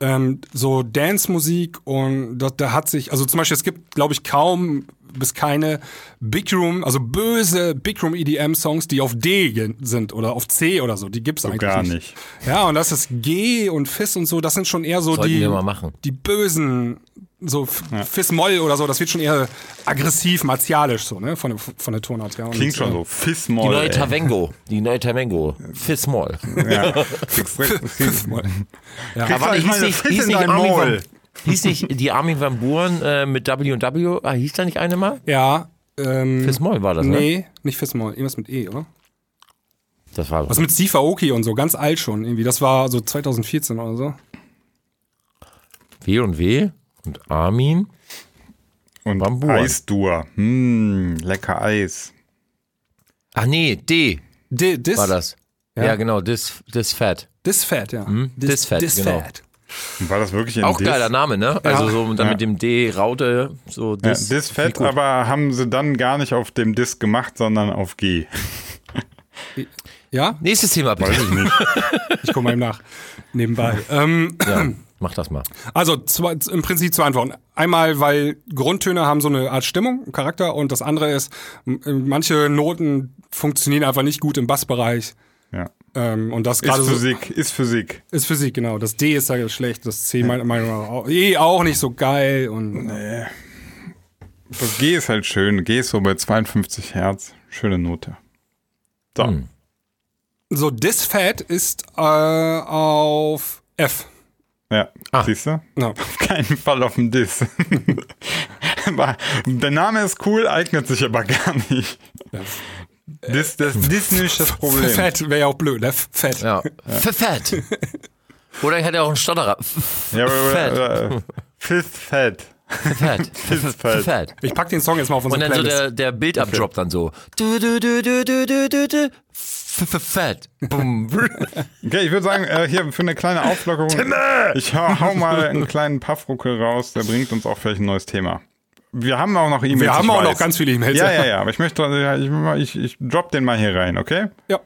ähm, so Dance-Musik und da, da hat sich, also zum Beispiel, es gibt, glaube ich, kaum bis keine Big Room, also böse Big Room EDM-Songs, die auf D sind oder auf C oder so. Die gibt's eigentlich gar nicht. nicht. Ja, und das ist G und Fis und so, das sind schon eher so Sollten die, wir mal machen. die bösen, so F- Fis-Moll oder so, das wird schon eher aggressiv, martialisch so, ne, von, der- von der Tonart her. Und, Klingt schon äh, so. Die Fissmoll. neue. Tavengo. Die neue Tavengo. Fis-Moll. Ja. Fis-Moll. Ja. Warte, gleich hieß meine nicht- Fiss hieß in dein Maul. Hieß nicht die Armin van Buuren äh, mit W&W? Ah, hieß da nicht eine mal? ja ähm, Fis-Moll war das, ne? Nee, nicht Fis-Moll, irgendwas mit E, oder? Das war Was mit Steve Aoki und so, ganz alt schon irgendwie. Das war so 2014 oder so. W und W und Armin. Und Bambur. Eisdur. Hm, lecker Eis. Ach nee, D Di- Dis, war das. Ja. Ja, genau, Dis, Dis Fat. Dis Fat, ja. Dis Fat, genau. Und War das wirklich ein Auch Dis? geiler Name, ne? Also so dann Ja. mit dem D Raute, so Ja, Dis. Dis finde ich fett, aber haben sie dann gar nicht auf dem Dis gemacht, sondern auf G. Ja, Nächstes Thema bitte. ich komme mal eben nach. Nebenbei. ähm, Ja, mach das mal. also zwei, im Prinzip zwei Antworten. Einmal, weil Grundtöne haben so eine Art Stimmung, Charakter und das andere ist, manche Noten funktionieren einfach nicht gut im Bassbereich. Ja. Ähm, und das Ist gerade so Physik, ist Physik. ist Physik, genau. Das D ist ja schlecht, das C meiner Meinung nach auch, E auch nicht so geil und Das G ist halt schön. G ist so bei 52 Hertz. Schöne Note. So. Hm. so Dis Fat ist äh, auf F. Ja, Ah. siehst du? Ja. Auf keinen Fall auf dem Dis. Aber Der Name ist cool, eignet sich aber gar nicht. Dis, das, Dis nicht das Problem. Fett wäre ja auch blöd, ne? Fett. Ja. F- Fett. Oder ich hätte auch einen Stotterer. Ja, Fett. aber, Fist Fett. Fett. Fett. Fett. Ich pack den Song jetzt mal auf Und unsere dann so Playlist. der, der Bildabdrop dann so. Du, du, du, du, du, du, du, du. Fett. Okay, ich würde sagen, äh, hier für eine kleine Auflockerung. Ich hau, hau mal einen kleinen Paffruckel raus, der bringt uns auch vielleicht ein neues Thema. Wir haben auch noch E-Mails. Wir haben auch noch weiß. ganz viele E-Mails. Ja, ja, ja, aber ich möchte, ja, ich, ich, ich drop den mal hier rein, okay? ja.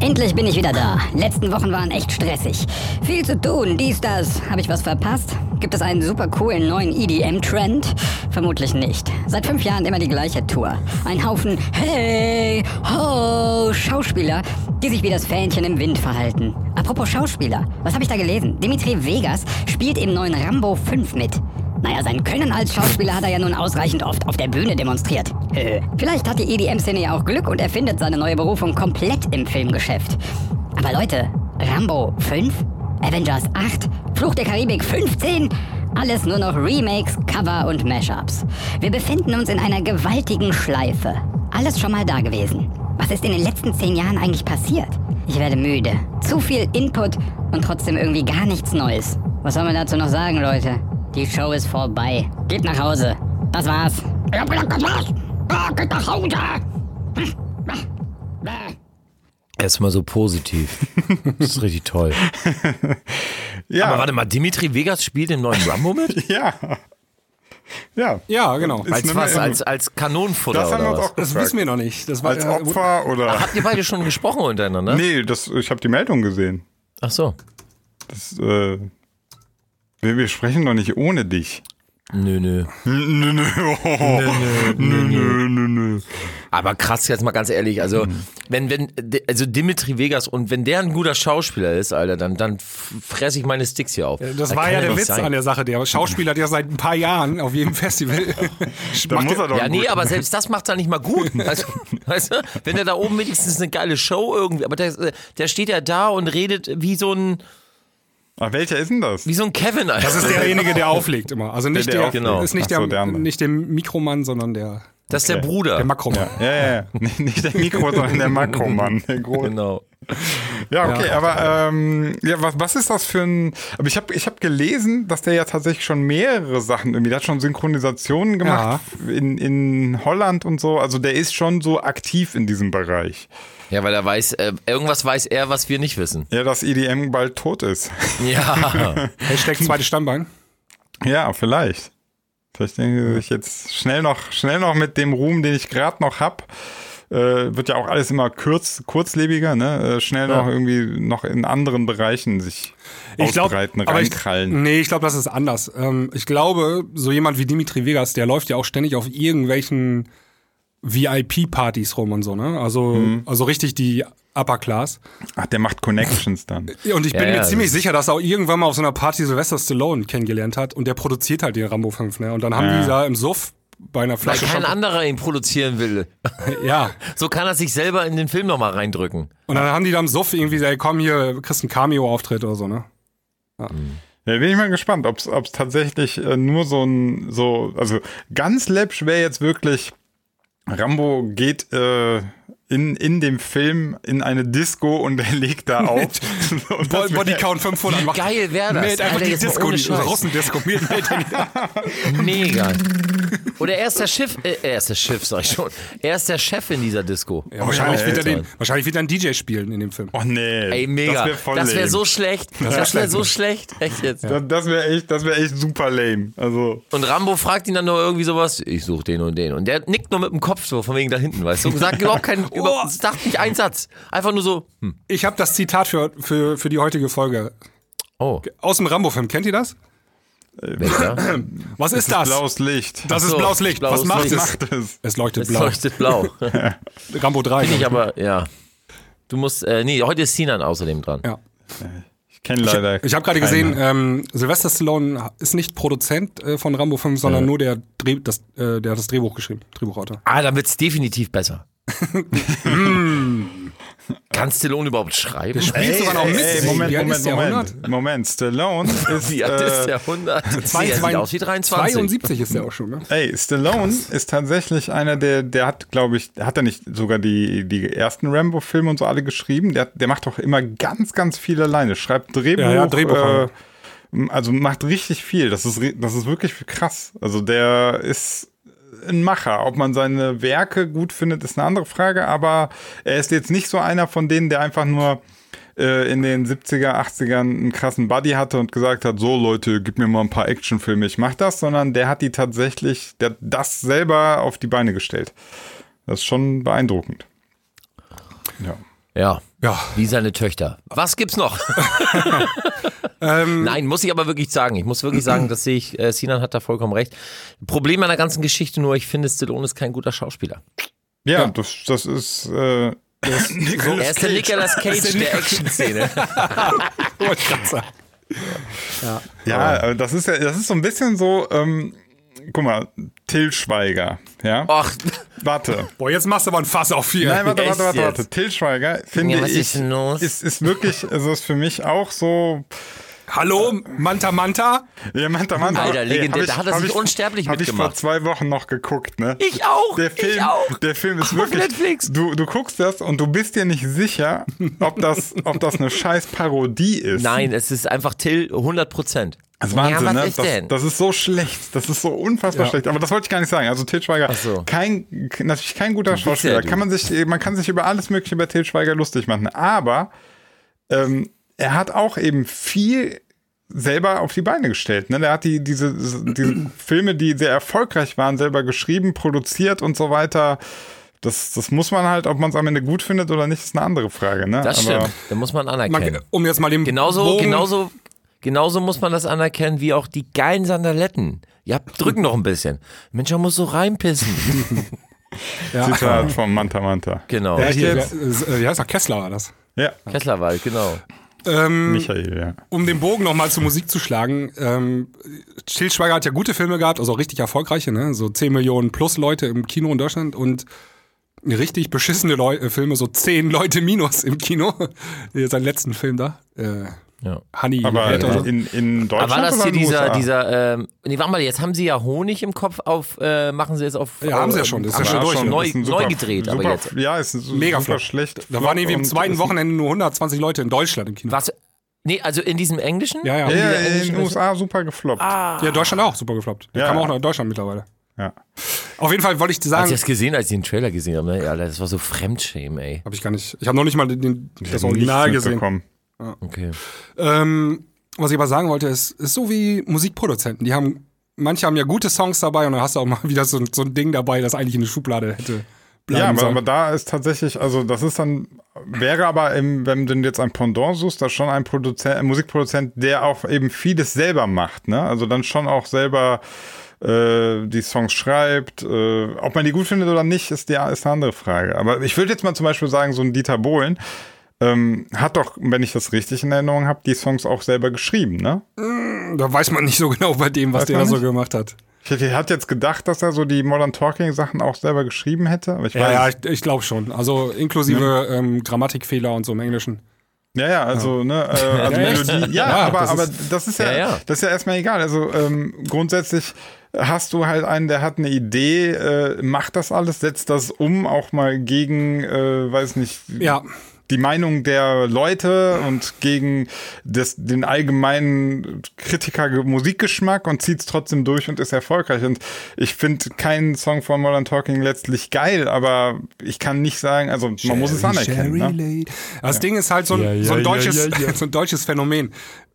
Endlich bin ich wieder da. Letzten Wochen waren echt stressig. Viel zu tun, dies, das. Habe ich was verpasst? Gibt es einen super coolen neuen EDM-Trend? Vermutlich nicht. Seit fünf Jahren immer die gleiche Tour. Ein Haufen Hey, Ho, Schauspieler, die sich wie das Fähnchen im Wind verhalten. Apropos Schauspieler, was habe ich da gelesen? Dimitri Vegas spielt im neuen Rambo 5 mit. Naja, sein Können als Schauspieler hat er ja nun ausreichend oft auf der Bühne demonstriert. Äh, Vielleicht hat die EDM-Szene ja auch Glück und er findet seine neue Berufung komplett im Filmgeschäft. Aber Leute, Rambo 5? Avengers 8? Fluch der Karibik 15? Alles nur noch Remakes, Cover und Mashups. Wir befinden uns in einer gewaltigen Schleife. Alles schon mal da gewesen. Was ist in den letzten zehn Jahren eigentlich passiert? Ich werde müde. Zu viel Input und trotzdem irgendwie gar nichts Neues. Was soll man dazu noch sagen, Leute? Die Show ist vorbei. Geht nach Hause. Das war's. Ich hab gesagt, das war's. Ah, geht nach Hause. Erstmal so positiv. Das ist richtig toll. Ja, Aber warte mal, Dimitri Vegas spielt im neuen Rambo mit? ja. Ja. Ja, genau. Als was? Als, als Kanonenfutter Das oder was? auch Das wissen wir noch nicht. Das war Als äh, Opfer oder. Habt ihr beide schon gesprochen untereinander? Nee, das, ich habe die Meldung gesehen. Ach so. Das, äh, wir, wir sprechen doch nicht ohne dich. Nö, nö. Nö, nö, oh. nö, nö, nö, nö. Aber krass, jetzt mal ganz ehrlich, also wenn, wenn, also Dimitri Vegas und wenn der ein guter Schauspieler ist, Alter, dann, dann fresse ich meine Sticks hier auf. Das war ja der Witz sein. an der Sache. Der Schauspieler hat ja seit ein paar Jahren auf jedem Festival. Da muss er doch Ja, nee, aber selbst das macht er nicht mal gut. Also, weißt du, wenn er da oben wenigstens eine geile Show irgendwie, aber der, der steht ja da und redet wie so ein, Ach, welcher ist denn das? wie so ein Kevin, Alter. Das ist derjenige, der auflegt immer. Also nicht Der, der, der. Genau. ist nicht, so, der, der nicht der Mikromann, sondern der, Das ist der Bruder. der Makromann. Ja, ja, ja. Nicht- der Mikro, sondern der Makromann. Der große. Genau. Ja, okay, aber ähm, ja, was, was ist das für ein. Aber ich habe ich hab gelesen, dass der ja tatsächlich schon mehrere Sachen irgendwie, der hat schon Synchronisationen gemacht in, in Holland und so. Also der ist schon so aktiv in diesem Bereich. Ja, weil er weiß, äh, irgendwas weiß er, was wir nicht wissen. Ja, dass EDM bald tot ist. Ja. Hashtag zweites Standbein. Ja, vielleicht. Vielleicht denke ich jetzt schnell noch, schnell noch mit dem Ruhm, den ich gerade noch hab. Äh, wird ja auch alles immer kurz, kurzlebiger, ne? Äh, schnell Ja. noch irgendwie noch in anderen Bereichen sich Ich glaub, ausbreiten, aber ich, reinkrallen. nee, ich glaube, das ist anders. Ähm, ich glaube, so jemand wie Dimitri Vegas, der läuft ja auch ständig auf irgendwelchen VIP-Partys rum und so, ne? Also, Mhm. also richtig die Upper Class. Ach, der macht Connections dann. Und ich bin Ja, mir ja, ziemlich sicher, dass er auch irgendwann mal auf so einer Party Sylvester Stallone kennengelernt hat und der produziert halt den Rambo 5, ne? Und dann haben Ja. die da im Suff bei einer Weil Flasche kein Champagner- anderer ihn produzieren will. Ja. So kann er sich selber in den Film nochmal reindrücken. Und dann haben die da im Suff irgendwie gesagt, ey, komm hier, kriegst einen Cameo-Auftritt oder so, ne? Ja, bin ich mal gespannt, ob es tatsächlich äh, nur so ein, so, also ganz läppsch wäre jetzt wirklich, Rambo geht äh, in, in dem Film in eine Disco und er legt da auf. Und wär- Bodycount 500 macht. geil wär das? Mäht einfach Alter, die Disco, die. Russen-Disco. Mega. Oder er ist der Schiff, äh, er ist der Schiff, sag ich schon. Er ist der Chef in dieser Disco. Ja, wahrscheinlich, ja, wird er den, wahrscheinlich wird er einen DJ spielen in dem Film. Oh nee. Ey, mega. Das wäre voll Das wäre lame. so schlecht. Das wäre so schlecht. Echt jetzt. Das, das wäre echt, das wäre echt super lame. Also, Und Rambo fragt ihn dann nur irgendwie sowas, ich suche den und den. Und der nickt nur mit dem Kopf so, von wegen da hinten, weißt du? Und sagt überhaupt keinen, über, sagt nicht einen Satz. Einfach nur so, hm. Ich habe das Zitat für, für, für die heutige Folge. Oh, Aus dem Rambo-Film. Kennt ihr das? Welcher? Was ist das? blaues Licht. Das ist so, blaues Licht. blaues Was macht Licht. es? macht es? Es leuchtet Es blau. leuchtet blau. Rambo 3. Bin ich aber, ja. Du musst, äh, nee, heute ist Sinan außerdem dran. ja. Ich kenne leider. Ich habe gerade gesehen, ähm, Sylvester Stallone ist nicht Produzent äh, von Rambo 5, sondern nur der, Dreh, das, äh, der hat das Drehbuch geschrieben, Drehbuchautor. Ah, dann wird's definitiv besser. Kann Stallone überhaupt schreiben? Spielt sogar noch mit. Ey, Moment, Moment, ist der, Moment, 100? Moment. Stallone ist. Wie alt ist äh, der 100? Nee, er sieht 22 aus wie 23. 72 ist der auch schon, ne? Ey, Stallone ist tatsächlich einer, der, der hat, glaube ich, hat er nicht sogar die, die ersten Rambo-Filme und so alle geschrieben? Der, der macht doch immer ganz, ganz viel alleine. Schreibt Drehbuch. Ja, ja, Drehbuch äh, also macht richtig viel. Das ist, das ist wirklich krass. Also der ist ein Macher. Ob man seine Werke gut findet, ist eine andere Frage, aber er ist jetzt nicht so einer von denen, der einfach nur äh, in den 70er, 80ern einen krassen Buddy hatte und gesagt hat, so Leute, gib mir mal ein paar Actionfilme, ich mach das, sondern der hat die tatsächlich, der hat das selber auf die Beine gestellt. Das ist schon beeindruckend. Ja. Ja. Ja. Wie seine Töchter. Was gibt's noch? Ähm, Nein, muss ich aber wirklich sagen. Ich muss wirklich sagen, dass sehe ich, äh, Sinan hat da vollkommen recht. Problem an der ganzen Geschichte nur, ich finde, Stallone ist kein guter Schauspieler. Ja, Das, das ist, äh, das er ist der Nicolas Cage der Action-Szene. wollte ich sagen. ja, äh, das ist ja, das ist so ein bisschen so, ähm, guck mal, Till Schweiger, ja? Ach, Warte. Boah, jetzt machst du aber ein Fass auf hier. Nein, warte, warte, warte, warte. Till Schweiger, finde Ja, was ich, ist los? Ist, ist wirklich, also ist für mich auch so, Hallo, Manta Manta? ja, Manta, Manta. Alter, legendär. ich- Da hat er sich ich- unsterblich Hab ich vor mitgemacht. zwei Wochen noch geguckt, ne? ich auch. Der Film, ich auch. der Film ist Auf wirklich. Netflix. Du, du guckst das und du bist dir nicht sicher, ob das, ob das eine scheiß Parodie ist. Nein, es ist einfach Till 100 Prozent. Das ist Ja, Wahnsinn, was ne? ist das, denn? das ist so schlecht. Das ist so unfassbar Ja. schlecht. Aber das wollte ich gar nicht sagen. Also Til Schweiger, Ach so. kein, natürlich kein guter ja Schauspieler. du. Kann man sich, man kann sich über alles Mögliche bei Til Schweiger lustig machen. Aber ähm, er hat auch eben viel selber auf die Beine gestellt. Ne? Der hat die, diese, diese Filme, die sehr erfolgreich waren, selber geschrieben, produziert und so weiter. Das, das muss man halt, ob man es am Ende gut findet oder nicht, ist eine andere Frage. Ne? Das Aber- stimmt. Da muss man anerkennen. Man, um jetzt mal den Genauso, Bogen, genauso, genauso muss man das anerkennen wie auch die geilen Sandaletten. Ja, drücken noch ein bisschen. Mensch, man muss so reinpissen. Ja, Zitat vom Manta Manta. Genau. ja, hier, äh, wie heißt er? Kessler war das. Ja, Kesslerwald, genau. Ähm, Michael, ja. um den Bogen nochmal zur Musik zu schlagen, ähm, Til Schweiger hat ja gute Filme gehabt, also richtig erfolgreiche, ne? so 10 Millionen plus Leute im Kino in Deutschland und richtig beschissene Leu äh, Filme, so 10 Leute minus im Kino. Sein letzten Film da. Äh, Ja. Honey. Aber Head oder so. in, in Deutschland Aber war das hier dieser, USA? dieser, ähm, nee, warte mal, jetzt haben sie ja Honig im Kopf auf, äh, machen sie jetzt auf. Ja, haben sie ja äh, schon, das ist ja aber schon durch. Neu, ist ein neu gedreht, aber super, jetzt. Ja, ist ein Mega super schlecht. Da waren irgendwie im zweiten Wochenende nur 120 Leute in Deutschland im Kino. Was? Nee, also in diesem Englischen? Ja, ja. Ja, in den englischen- USA super gefloppt. Ja, Deutschland auch, super gefloppt. Der Ja, kam ja. auch nach Deutschland mittlerweile. Ja. Auf jeden Fall wollte ich dir Als sagen, ich das gesehen, als ich den Trailer gesehen habe, ne? ja, das war so Fremdschämen, ey. habe ich gar nicht, ich habe noch nicht mal den, den, das Original gesehen. Okay. Ähm, was ich aber sagen wollte, ist, ist so wie Musikproduzenten. Die haben, manche haben ja gute Songs dabei und dann hast du auch mal wieder so, so ein Ding dabei, das eigentlich in der Schublade hätte bleiben Ja, aber, aber da ist tatsächlich, also das ist dann, wäre aber, im, wenn du jetzt ein Pendant suchst, da schon ein, Produzent, ein Musikproduzent, der auch eben vieles selber macht, ne? Also dann schon auch selber äh, die Songs schreibt. Äh, ob man die gut findet oder nicht, ist, ja, ist eine andere Frage. Aber ich würde jetzt mal zum Beispiel sagen, so ein Dieter Bohlen ähm, hat doch, wenn ich das richtig in Erinnerung habe, die Songs auch selber geschrieben, ne? da weiß man nicht so genau bei dem, was Weiß der da so gemacht hat. Ich hätte hat jetzt gedacht, dass er so die Modern Talking Sachen auch selber geschrieben hätte, aber ich Ja, weiß ja, ich, ich glaube schon. Also inklusive ähm, Grammatikfehler und so im Englischen. Ja, ja, also, ne, äh, also Ja? Melodie, ja, Ja, aber, das aber ist- das ist ja, Ja, ja. das ist ja erstmal egal. Also ähm, grundsätzlich hast du halt einen, der hat eine Idee, äh, macht das alles, setzt das um, auch mal gegen, äh, weiß nicht, Ja, die Meinung der Leute und gegen das, den allgemeinen Kritiker Musikgeschmack und zieht es trotzdem durch und ist erfolgreich. Und ich finde keinen Song von Modern Talking letztlich geil, aber ich kann nicht sagen, also man muss es anerkennen. Ne? Das Ding ist halt so ein, so ein, deutsches, so ein deutsches Phänomen.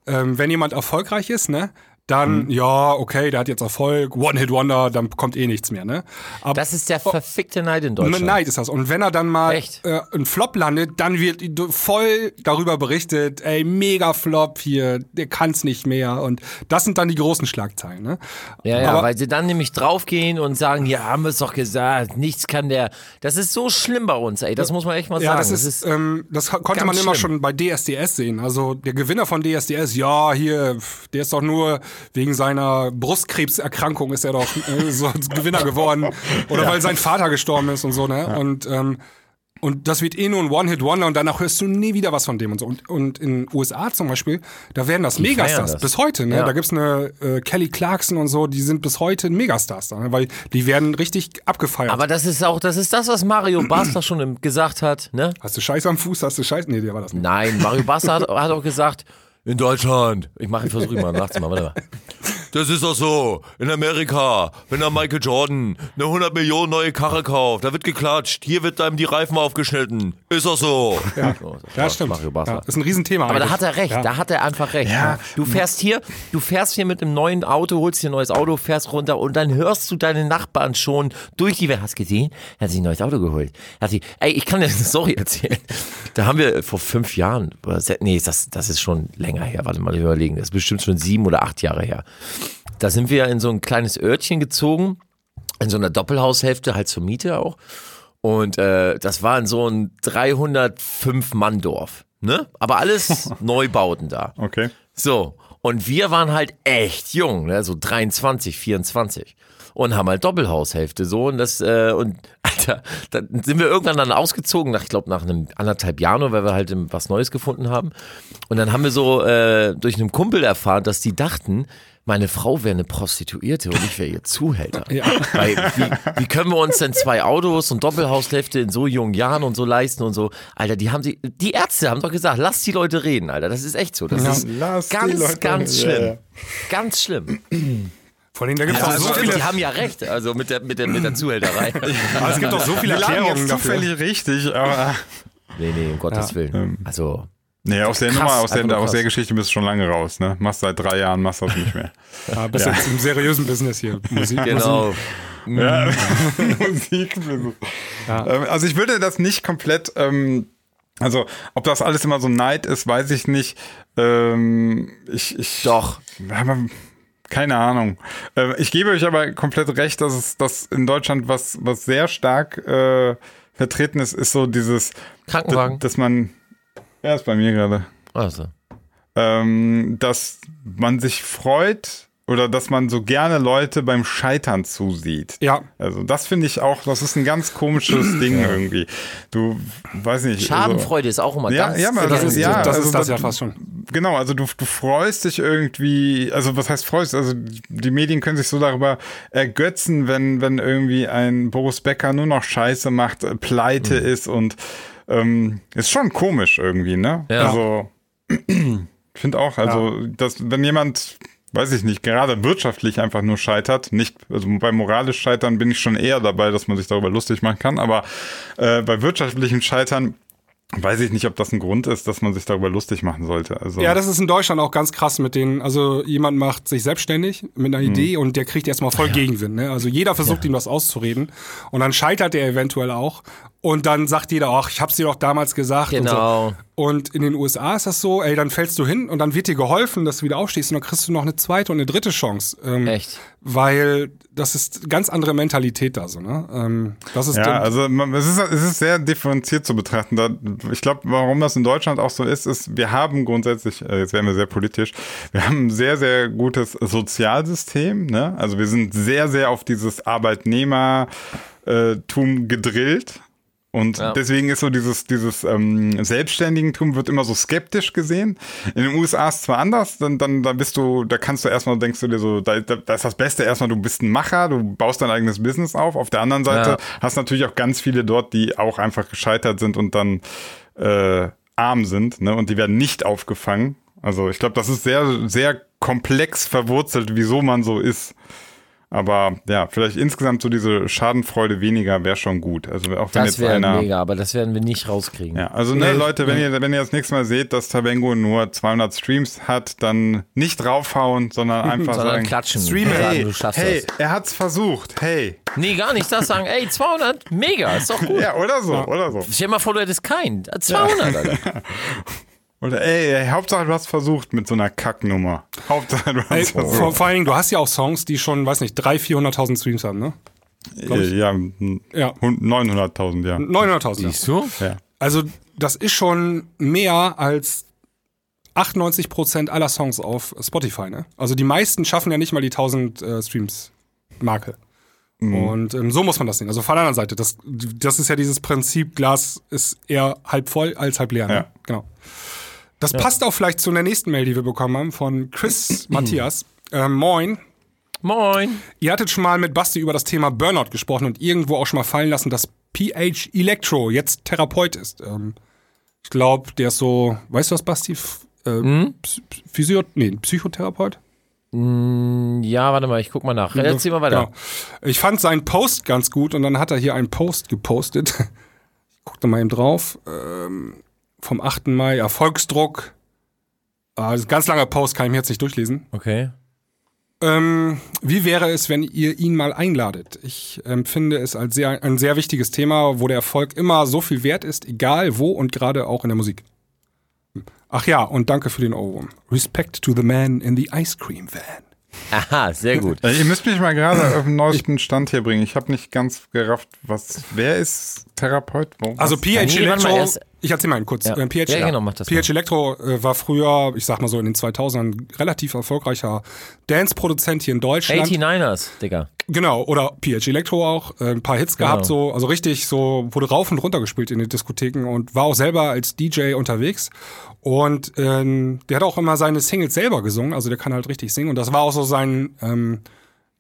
Ähm, wenn jemand erfolgreich ist, ne, dann, ja, okay, der hat jetzt Erfolg, One-Hit-Wonder, dann kommt eh nichts mehr, ne? Aber Das ist der verfickte Neid in Deutschland. Neid ist das. Und wenn er dann mal Echt? äh, ein Flop landet, dann wird voll darüber berichtet, ey, mega Flop hier, der kann's nicht mehr. Und das sind dann die großen Schlagzeilen, ne? Ja, ja, Aber- weil sie dann nämlich draufgehen und sagen, ja, haben wir es doch gesagt, nichts kann der. Das ist so schlimm bei uns, ey. Das muss man echt mal Ja, sagen. das ist, ähm, das konnte man immer schlimm. schon bei DSDS sehen. Also der Gewinner von DSDS, ja, hier, der ist doch nur wegen seiner Brustkrebserkrankung ist er doch äh, so Gewinner geworden. Oder weil sein Vater gestorben ist und so, ne? Und, ähm, und das wird eh nur ein One-Hit-Wonder und danach hörst du nie wieder was von dem und so. Und, und in den USA zum Beispiel, da werden das feiern Megastars. das. Bis heute, ne? Ja. Da gibt's eine äh, Kelly Clarkson und so, die sind bis heute Megastars da, ne? weil die werden richtig abgefeiert. aber das ist auch, das ist das, was Mario Basler schon gesagt hat, ne? hast du Scheiß am Fuß, hast du Scheiß? Nee, der war das nicht. Nein, Mario Basler hat, hat auch gesagt, in Deutschland, ich mache, ich versuche mal nachzumachen, warte mal. Das ist doch so, in Amerika, wenn da Michael Jordan eine 100 Millionen neue Karre kauft, da wird geklatscht, hier wird einem die Reifen aufgeschnitten, ist doch so. Ja, so, das Ja, stimmt. Mario Basler. Ja, ist ein Riesenthema. Aber da eigentlich. hat er recht, Ja. da hat er einfach recht. Ja. Du fährst hier, du fährst hier mit einem neuen Auto, holst dir ein neues Auto, fährst runter und dann hörst du deine Nachbarn schon durch die Welt. Hast gesehen? Er hat sich ein neues Auto geholt. Er hat sich, ey, ich kann dir eine Story erzählen. Da haben wir vor fünf Jahren, nee, das, das ist schon länger her, warte mal überlegen, das ist bestimmt schon sieben oder acht Jahre her. Da sind wir in so ein kleines Örtchen gezogen, in so einer Doppelhaushälfte, halt zur Miete auch. Und äh, das war in so ein 305-Mann-Dorf. Ne? Aber alles Neubauten da. Okay. So, und wir waren halt echt jung, ne? so 23, 24. Und haben halt Doppelhaushälfte so und das, äh, und Alter, dann sind wir irgendwann dann ausgezogen, nach, ich glaube nach einem anderthalb Jahren, weil wir halt was Neues gefunden haben. Und dann haben wir so äh, durch einen Kumpel erfahren, dass die dachten, meine Frau wäre eine Prostituierte und ich wäre ihr Zuhälter. Ja. Weil, wie, wie können wir uns denn zwei Autos und Doppelhaushälfte in so jungen Jahren und so leisten und so? Alter, die haben sie, die Ärzte haben doch gesagt, lass die Leute reden, Alter. Das ist echt so. Das ist Lass die ganz, Leute- ganz Ja, schlimm. ja. Ganz schlimm. Vor allem, da gibt es Also, auch so viele, die haben ja recht, also mit der, mit der, mit der Zuhälterei. aber es gibt auch so viele Erklärungen dafür. zufällig richtig, aber Nee, nee, um Gottes Willen. Also, nee, aus der Krass, Nummer, aus der, nur aus der. Geschichte bist du schon lange raus, ne? Machst seit drei Jahren, machst das nicht mehr. Ja, bist jetzt im seriösen Business hier. Musik, genau. Ja. Musik. Ähm, Also ich würde das nicht komplett, ähm, also ob das alles immer so Neid ist, weiß ich nicht. Ähm, ich, ich, Doch. Aber keine Ahnung. Äh, ich gebe euch aber komplett recht, dass es dass in Deutschland was, was sehr stark äh, vertreten ist, ist so dieses, Krankenwagen. dass man, er ist bei mir gerade, Also. ähm, dass man sich freut oder dass man so gerne Leute beim Scheitern zusieht. Ja, Also das finde ich auch, das ist ein ganz komisches Ding irgendwie. Du, weiß nicht. Schadenfreude ist auch immer Ja, ganz. ja, das das ist, ja, das, also ist das das- ja fast schon. Also, genau, also du, du freust dich irgendwie, also was heißt freust? Also die Medien können sich so darüber ergötzen, wenn, wenn irgendwie ein Boris Becker nur noch Scheiße macht, äh, pleite Mhm. ist und ähm, ist schon komisch irgendwie, ne? Ja. Also ich finde auch, also dass wenn jemand weiß ich nicht, gerade wirtschaftlich einfach nur scheitert, nicht, also bei moralisch Scheitern bin ich schon eher dabei, dass man sich darüber lustig machen kann, aber äh, bei wirtschaftlichem Scheitern weiß ich nicht, ob das ein Grund ist, dass man sich darüber lustig machen sollte. Also, Ja, das ist in Deutschland auch ganz krass mit denen. Also jemand macht sich selbstständig mit einer Idee und der kriegt erstmal voll Gegenwind. Ne? Also jeder versucht ihm das auszureden und dann scheitert er eventuell auch und dann sagt jeder, ach, ich hab's dir doch damals gesagt. Genau. Und, so. und in den USA ist das so, ey, dann fällst du hin und dann wird dir geholfen, dass du wieder aufstehst und dann kriegst du noch eine zweite und eine dritte Chance. Ähm, Echt? Weil das ist ganz andere Mentalität da so. Ne? Ähm, das ist Ja, also man, es, ist, es ist sehr differenziert zu betrachten. Da, ich glaube, warum das in Deutschland auch so ist, ist, wir haben grundsätzlich, äh, jetzt werden wir sehr politisch, wir haben ein sehr, sehr gutes Sozialsystem. Ne? Also wir sind sehr, sehr auf dieses Arbeitnehmertum gedrillt. Und Ja. deswegen ist so dieses, dieses ähm, Selbstständigentum wird immer so skeptisch gesehen. In den USA ist es zwar anders, dann, dann da bist du, da kannst du erstmal, denkst du dir so, da, da, da ist das Beste erstmal, du bist ein Macher, du baust dein eigenes Business auf. Auf der anderen Seite Ja. hast natürlich auch ganz viele dort, die auch einfach gescheitert sind und dann äh, arm sind, ne? Und die werden nicht aufgefangen. Also ich glaube, das ist sehr, sehr komplex verwurzelt, wieso man so ist. Aber ja, vielleicht insgesamt so diese Schadenfreude weniger wäre schon gut. Also auch wenn Das jetzt wäre einer. mega, aber das werden wir nicht rauskriegen. Ja, also ne, Leute, wenn ihr, wenn ihr das nächste Mal seht, dass Tabengo nur 200 Streams hat, dann nicht draufhauen, sondern einfach Sondern sagen, klatschen. Streamen. Hey, du schaffst hey, das. er hat's versucht, hey. Nee, gar nicht. Das sagen, ey, 200, mega, ist doch gut. Ja, oder so, oder so. Stell dir mal vor, du hättest keinen. 200, Alter. Oder ey, ey, Hauptsache du hast versucht mit so einer Kacknummer. Hauptsache du hast Ey, versucht. vor, vor allen Dingen, du hast ja auch Songs, die schon, weiß nicht, 300.000, 400.000 Streams haben, ne? Ja, Ja. hund- 900.000, ja. 900.000. ja. Siehst du? ja. Also, das ist schon mehr als 98% aller Songs auf Spotify, ne? Also, die meisten schaffen ja nicht mal die 1000 äh, Streams-Marke. Und ähm, so muss man das sehen. Also, von der anderen Seite, das, das ist ja dieses Prinzip, Glas ist eher halb voll als halb leer. Ne? Ja. Genau. Das passt auch vielleicht zu der nächsten Mail, die wir bekommen haben, von Chris Matthias. Ähm, moin. Moin. Ihr hattet schon mal mit Basti über das Thema Burnout gesprochen und irgendwo auch schon mal fallen lassen, dass PH Electro jetzt Therapeut ist. Ähm, ich glaube, der ist so, weißt du was, Basti? F äh, Psy- Physio nee, Psychotherapeut? Ja, warte mal, ich guck mal nach. Erzähl mal weiter. Genau. Ich fand seinen Post ganz gut und dann hat er hier einen Post gepostet. Ich guck da mal eben drauf. Ähm, vom 8. Mai, Erfolgsdruck. Ah, das ist ein ganz langer Post, kann ich mir jetzt nicht durchlesen. Okay. Ähm, wie wäre es, wenn ihr ihn mal einladet? Ich empfinde es als sehr, ein sehr wichtiges Thema, wo der Erfolg immer so viel wert ist, egal wo und gerade auch in der Musik. Ach ja, und danke für den Ohrwurm. Respect to the man in the ice cream van. Aha, sehr gut. Äh, Ihr müsst mich mal gerade auf den neuesten Stand hier bringen. Ich habe nicht ganz gerafft, was, wer ist Therapeut? Wo, Also? PH Nee, mal, Electro, Ich erzähl mal kurz. Ja. PH, Ja, genau, mach das PH Electro äh, war früher, ich sag mal so in den 2000ern, relativ erfolgreicher Dance-Produzent hier in Deutschland. 89ers, Digga. Genau, oder PH Electro auch, äh, ein paar Hits gehabt, Genau. so, also richtig so, wurde rauf und runter gespielt in den Diskotheken und war auch selber als DJ unterwegs. Und ähm, der hat auch immer seine Singles selber gesungen, also der kann halt richtig singen und das war auch so sein ähm,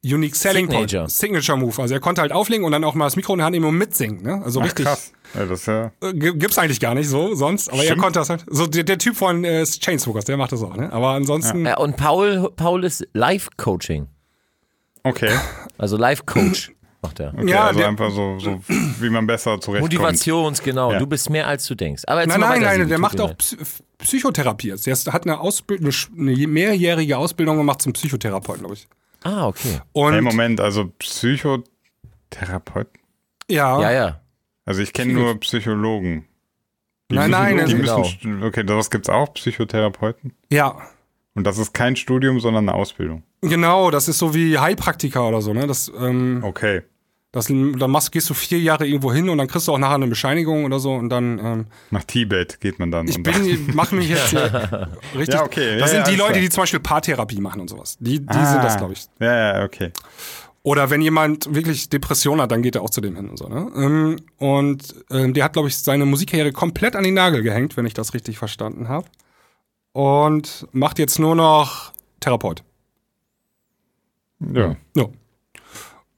Unique Selling Signature. Point, Signature Move. Also er konnte halt auflegen und dann auch mal das Mikro in der Hand nehmen und mitsingen, ne? Also Ach, richtig. krass. Ja, das ist ja. Äh, gi- Gibt's eigentlich gar nicht so sonst, aber er Stimmt. konnte das halt. So der, der Typ von äh, Chainsmokers, der macht das auch, ne? Aber ansonsten. Äh, und Paul, Paul ist Live-Coaching. Okay. Also Live-Coach macht er. okay Ja, also der- einfach so, so, wie man besser zurechtkommt. Motivations, genau. Ja. Du bist mehr als du denkst. Aber Nein, nein, nein, der macht auch Psychotherapie jetzt. Der hat eine, Ausbild eine, mehrjährige Ausbildung gemacht zum Psychotherapeuten, glaube ich. Ah, okay. Und Hey, Moment, also Psychotherapeut? ja, Ja, ja. Also ich kenne nur Psychologen. Die Nein, müssen, nein, die also- müssen, st- okay, das gibt's auch, Psychotherapeuten. ja, Und das ist kein Studium, sondern eine Ausbildung. genau. Das ist so wie Heilpraktiker oder so, ne? Das, ähm, Okay. Das, dann machst, gehst du vier Jahre irgendwo hin und dann kriegst du auch nachher eine Bescheinigung oder so und dann. Ähm, Nach Tibet geht man dann. ich und bin, mache mich jetzt hier richtig. Ja, okay, Das ja, sind die alles Leute, klar. die zum Beispiel Paartherapie machen und sowas. Die, die Ah, sind das, glaube ich. Ja, ja, okay. Oder wenn jemand wirklich Depression hat, dann geht er auch zu dem hin und so. Ne? Ähm, Und ähm, der hat, glaube ich, seine Musikkarriere komplett an den Nagel gehängt, wenn ich das richtig verstanden habe. Und macht jetzt nur noch Therapeut. Ja. Ja.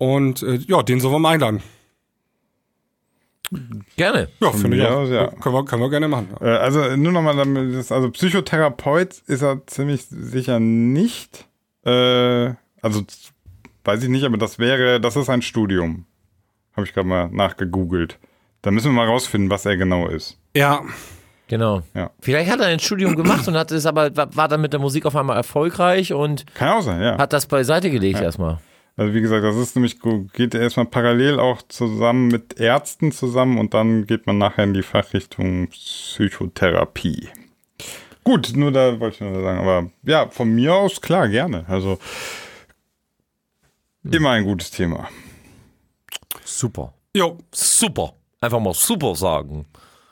Und äh, ja, den sollen wir mal einladen. Gerne. Ja, finde ich auch. ja. Können, wir, können wir gerne machen. Ja. Äh, Also nur nochmal, also Psychotherapeut ist er ziemlich sicher nicht. Äh, also weiß ich nicht, aber das wäre, das ist ein Studium. Habe ich gerade mal nachgegoogelt. Da müssen wir mal rausfinden, was er genau ist. ja, Genau. Ja. Vielleicht hat er ein Studium gemacht und hat es aber war dann mit der Musik auf einmal erfolgreich und Kann auch sein, ja. hat das beiseite gelegt erstmal. Also wie gesagt, das ist nämlich geht erstmal parallel auch zusammen mit Ärzten zusammen und dann geht man nachher in die Fachrichtung Psychotherapie. Gut, nur da wollte ich nur sagen, aber ja, von mir aus klar, gerne. Also immer ein gutes Thema. Super. jo. Super. Einfach mal super sagen.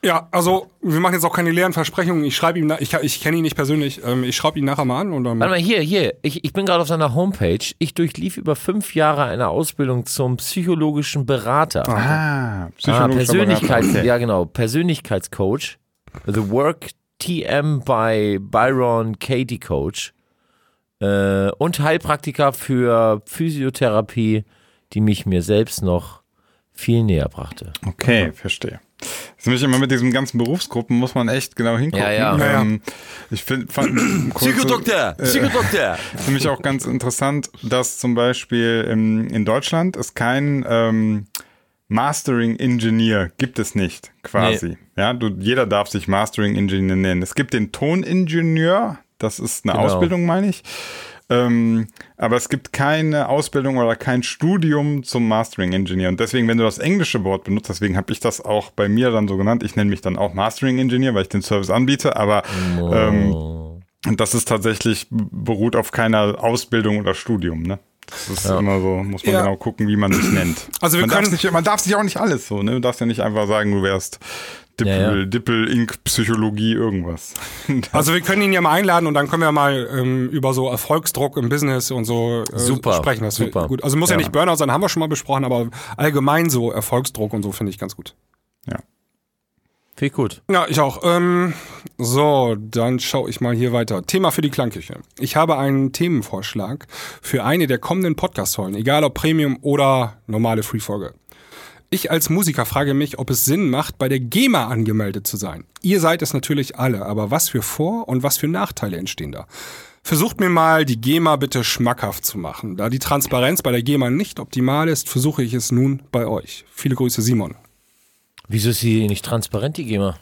Ja, also wir machen jetzt auch keine leeren Versprechungen. Ich schreibe ihm, na- ich, ich kenne ihn nicht persönlich. Ähm, ich schreibe ihn nachher mal an und dann. Warte mal, hier, hier. Ich, ich bin gerade auf seiner Homepage. Ich durchlief über fünf Jahre eine Ausbildung zum psychologischen Berater. Ah, Ah, psychologischer Persönlichkeits, Berater. Okay. ja genau, Persönlichkeitscoach. The Work TM bei Byron Katie Coach. Äh, und Heilpraktiker für Physiotherapie, die mich mir selbst noch viel näher brachte. Okay, verstehe. Das ist nämlich immer mit diesen ganzen Berufsgruppen muss man echt genau hingucken. Ja, ja. Ja, ja. Ähm, ich find, fand Psychodoktor! Psychodoktor! Für mich auch ganz interessant, dass zum Beispiel in, in Deutschland es kein ähm, Mastering Engineer gibt es nicht, quasi. Ja, du, jeder darf sich Mastering Engineer nennen. Es gibt den Toningenieur, das ist eine Genau. Ausbildung, meine ich. Ähm, aber es gibt keine Ausbildung oder kein Studium zum Mastering Engineer. Und deswegen, wenn du das englische Wort benutzt, deswegen habe ich das auch bei mir dann so genannt. Ich nenne mich dann auch Mastering Engineer, weil ich den Service anbiete. Aber ähm, und das ist tatsächlich, beruht auf keiner Ausbildung oder Studium, ne? Das ist immer so, muss man Ja. genau gucken, wie man sich nennt. Also wir man, darf können- nicht, man darf sich auch nicht alles so, ne? Du darfst ja nicht einfach sagen, du wärst Dippel, Ja, ja. Dippel, Ink, Psychologie, irgendwas. Also wir können ihn ja mal einladen und dann können wir mal ähm, über so Erfolgsdruck im Business und so äh, Super, sprechen. Das super. Gut. Also muss ja. Ja. nicht Burnout sein, haben wir schon mal besprochen, aber allgemein so Erfolgsdruck und so finde ich ganz gut. ja. Viel gut. Ja, ich auch. Ähm, so, dann schaue ich mal hier weiter. Thema für die Klangküche. Ich habe einen Themenvorschlag für eine der kommenden Podcast-Folgen, egal ob Premium oder normale Free-Folge. Ich als Musiker frage mich, ob es Sinn macht, bei der GEMA angemeldet zu sein. Ihr seid es natürlich alle, aber was für Vor- und was für Nachteile entstehen da? Versucht mir mal, die GEMA bitte schmackhaft zu machen. Da die Transparenz bei der GEMA nicht optimal ist, versuche ich es nun bei euch. Viele Grüße, Simon. Wieso ist sie nicht transparent, die GEMA?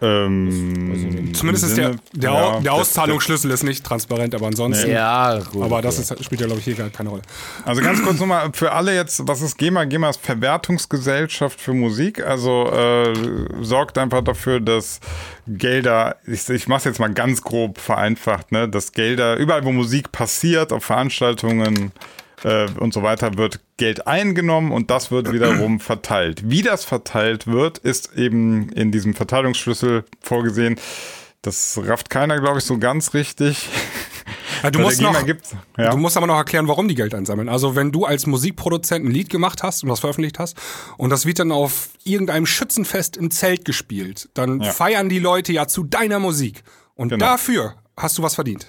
Ähm, Zumindest ist der, Sinne- der, ja, der Auszahlungsschlüssel ist nicht transparent, aber ansonsten. Ja, gut. Aber das ist, spielt ja, glaube ich, hier gar keine Rolle. Also ganz kurz nochmal für alle jetzt, was ist GEMA? GEMA ist Verwertungsgesellschaft für Musik. Also äh, sorgt einfach dafür, dass Gelder, ich, ich mache es jetzt mal ganz grob vereinfacht, ne, dass Gelder überall, wo Musik passiert, auf Veranstaltungen äh, und so weiter wird Geld eingenommen und das wird wiederum verteilt. Wie das verteilt wird, ist eben in diesem Verteilungsschlüssel vorgesehen. Das rafft keiner, glaube ich, so ganz richtig. Ja, du, Bei musst noch, ja. du musst aber noch erklären, warum die Geld einsammeln. Also wenn du als Musikproduzent ein Lied gemacht hast und das veröffentlicht hast und das wird dann auf irgendeinem Schützenfest im Zelt gespielt, dann Ja. feiern die Leute ja zu deiner Musik. Und Genau. dafür hast du was verdient.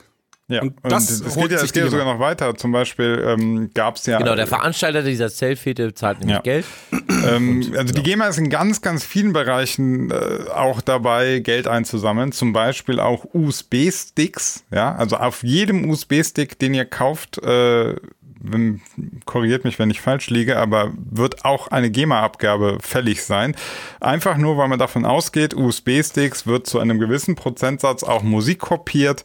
Ja, Und und, das es holt geht ja, es geht ja sogar noch weiter. Zum Beispiel ähm, gab es ja. Genau, der Veranstalter dieser Zeltfete zahlt nämlich Ja. Geld. Ähm, also die GEMA ist in ganz, ganz vielen Bereichen äh, auch dabei, Geld einzusammeln. Zum Beispiel auch USB-Sticks. Ja, also auf jedem USB-Stick, den ihr kauft, äh, wenn, korrigiert mich, wenn ich falsch liege, aber wird auch eine GEMA-Abgabe fällig sein. Einfach nur, weil man davon ausgeht, USB-Sticks wird zu einem gewissen Prozentsatz auch Musik kopiert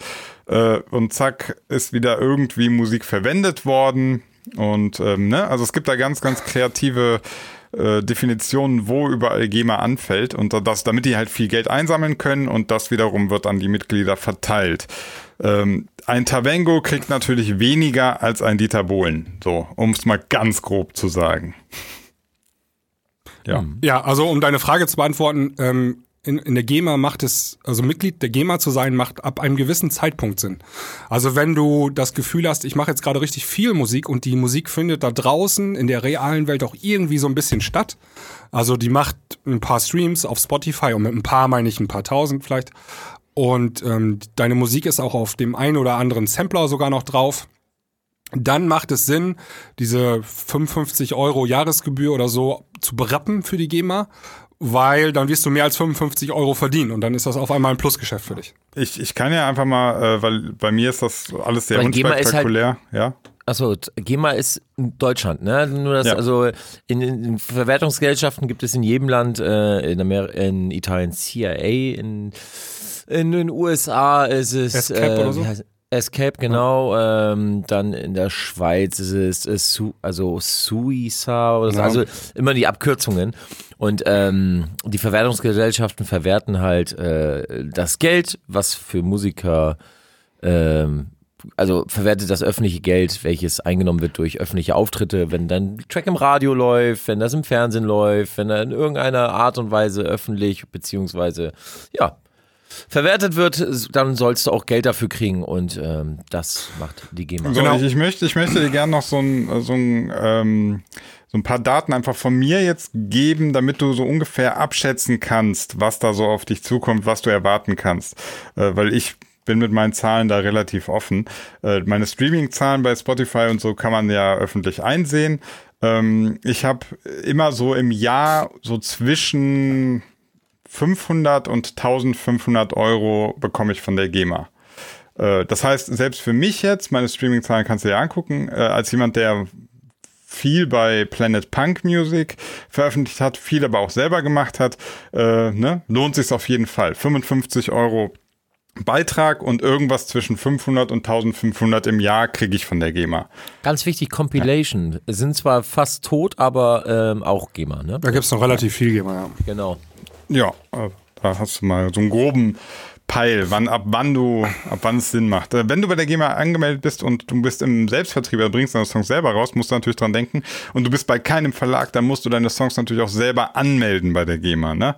äh, und zack ist wieder irgendwie Musik verwendet worden. Und ähm, ne, also es gibt da ganz, ganz kreative äh, Definitionen, wo überall GEMA anfällt und das, damit die halt viel Geld einsammeln können und das wiederum wird an die Mitglieder verteilt. Ähm, ein Tavengo kriegt natürlich weniger als ein Dieter Bohlen, so, um es mal ganz grob zu sagen. Ja. Ja, also um deine Frage zu beantworten, ähm, in, in der GEMA macht es, also Mitglied der GEMA zu sein, macht ab einem gewissen Zeitpunkt Sinn. Also wenn du das Gefühl hast, ich mache jetzt gerade richtig viel Musik und die Musik findet da draußen in der realen Welt auch irgendwie so ein bisschen statt. Also die macht ein paar Streams auf Spotify und mit ein paar meine ich ein paar tausend vielleicht. Und ähm, deine Musik ist auch auf dem einen oder anderen Sampler sogar noch drauf dann macht es Sinn, diese 55 Euro Jahresgebühr oder so zu berappen für die GEMA, weil dann wirst du mehr als 55 Euro verdienen und dann ist das auf einmal ein Plusgeschäft für dich. Ich, ich kann ja einfach mal, äh, weil bei mir ist das alles sehr ist halt- unspektakulär, ja. Achso, GEMA ist in Deutschland, ne? Nur das, Ja. also in, in Verwertungsgesellschaften gibt es in jedem Land, äh, in, Amer in Italien CIA, in, in den USA ist es SCAP äh, oder so? SCAP, genau. Ähm, dann in der Schweiz ist es äh, Su also Suiza oder so. Ja. Also immer die Abkürzungen. Und ähm, die Verwertungsgesellschaften verwerten halt äh, das Geld, was für Musiker ähm, also verwertet das öffentliche Geld, welches eingenommen wird durch öffentliche Auftritte, wenn dann Track im Radio läuft, wenn das im Fernsehen läuft, wenn er in irgendeiner Art und Weise öffentlich beziehungsweise ja verwertet wird, dann sollst du auch Geld dafür kriegen und ähm, das macht die GEMA. So, Genau. ich, ich möchte, ich möchte dir gerne noch so ein, so ein, ähm, so ein paar Daten einfach von mir jetzt geben, damit du so ungefähr abschätzen kannst, was da so auf dich zukommt, was du erwarten kannst. Äh, weil ich bin mit meinen Zahlen da relativ offen. Äh, meine Streaming-Zahlen bei Spotify und so kann man ja öffentlich einsehen. Ähm, ich habe immer so im Jahr so zwischen 500 und 1500 Euro bekomme ich von der GEMA. Äh, Das heißt, selbst für mich jetzt, meine Streaming-Zahlen kannst du dir angucken, äh, als jemand, der viel bei Planet Punk Music veröffentlicht hat, viel aber auch selber gemacht hat, äh, ne, lohnt sich auf jeden Fall. 55 Euro Beitrag und irgendwas zwischen 500 und 1500 im Jahr kriege ich von der GEMA. Ganz wichtig, Compilation sind zwar fast tot, aber ähm, auch GEMA, ne? Da gibt's noch relativ viel GEMA, ja. Genau. Ja, äh, da hast du mal so einen groben Peil, wann, ab wann du, ab wann es Sinn macht. Äh, Wenn du bei der GEMA angemeldet bist und du bist im Selbstvertrieb, also bringst deine Songs selber raus, musst du natürlich dran denken. Und du bist bei keinem Verlag, dann musst du deine Songs natürlich auch selber anmelden bei der GEMA, ne?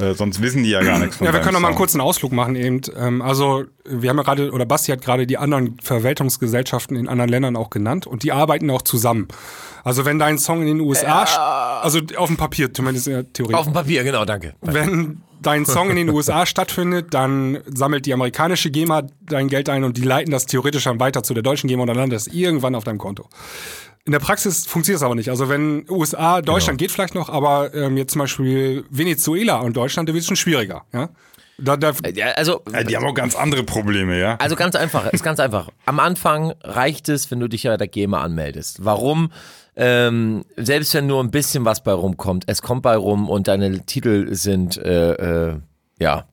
Äh, sonst wissen die ja gar nichts von Ja, wir können noch mal einen kurzen Ausflug machen eben. Ähm, also wir haben ja gerade, oder Basti hat gerade die anderen Verwaltungsgesellschaften in anderen Ländern auch genannt und die arbeiten auch zusammen. Also wenn dein Song in den USA, st- also auf dem Papier zumindest in der Theorie. Auf dem Papier, genau, danke. Wenn dein Song in den USA stattfindet, dann sammelt die amerikanische GEMA dein Geld ein und die leiten das theoretisch dann weiter zu der deutschen GEMA und dann landet es irgendwann auf deinem Konto. In der Praxis funktioniert es aber nicht. Also wenn USA, Deutschland geht vielleicht noch, aber ähm, jetzt zum Beispiel Venezuela und Deutschland, da wird es schon schwieriger. Ja? Da, da, Ja, also, Ja, die haben auch ganz andere Probleme, ja. also ganz einfach, ist ganz einfach. Am Anfang reicht es, wenn du dich bei der GEMA anmeldest. Warum? Ähm, selbst wenn nur ein bisschen was bei rumkommt, es kommt bei rum und deine Titel sind, äh, äh, ja,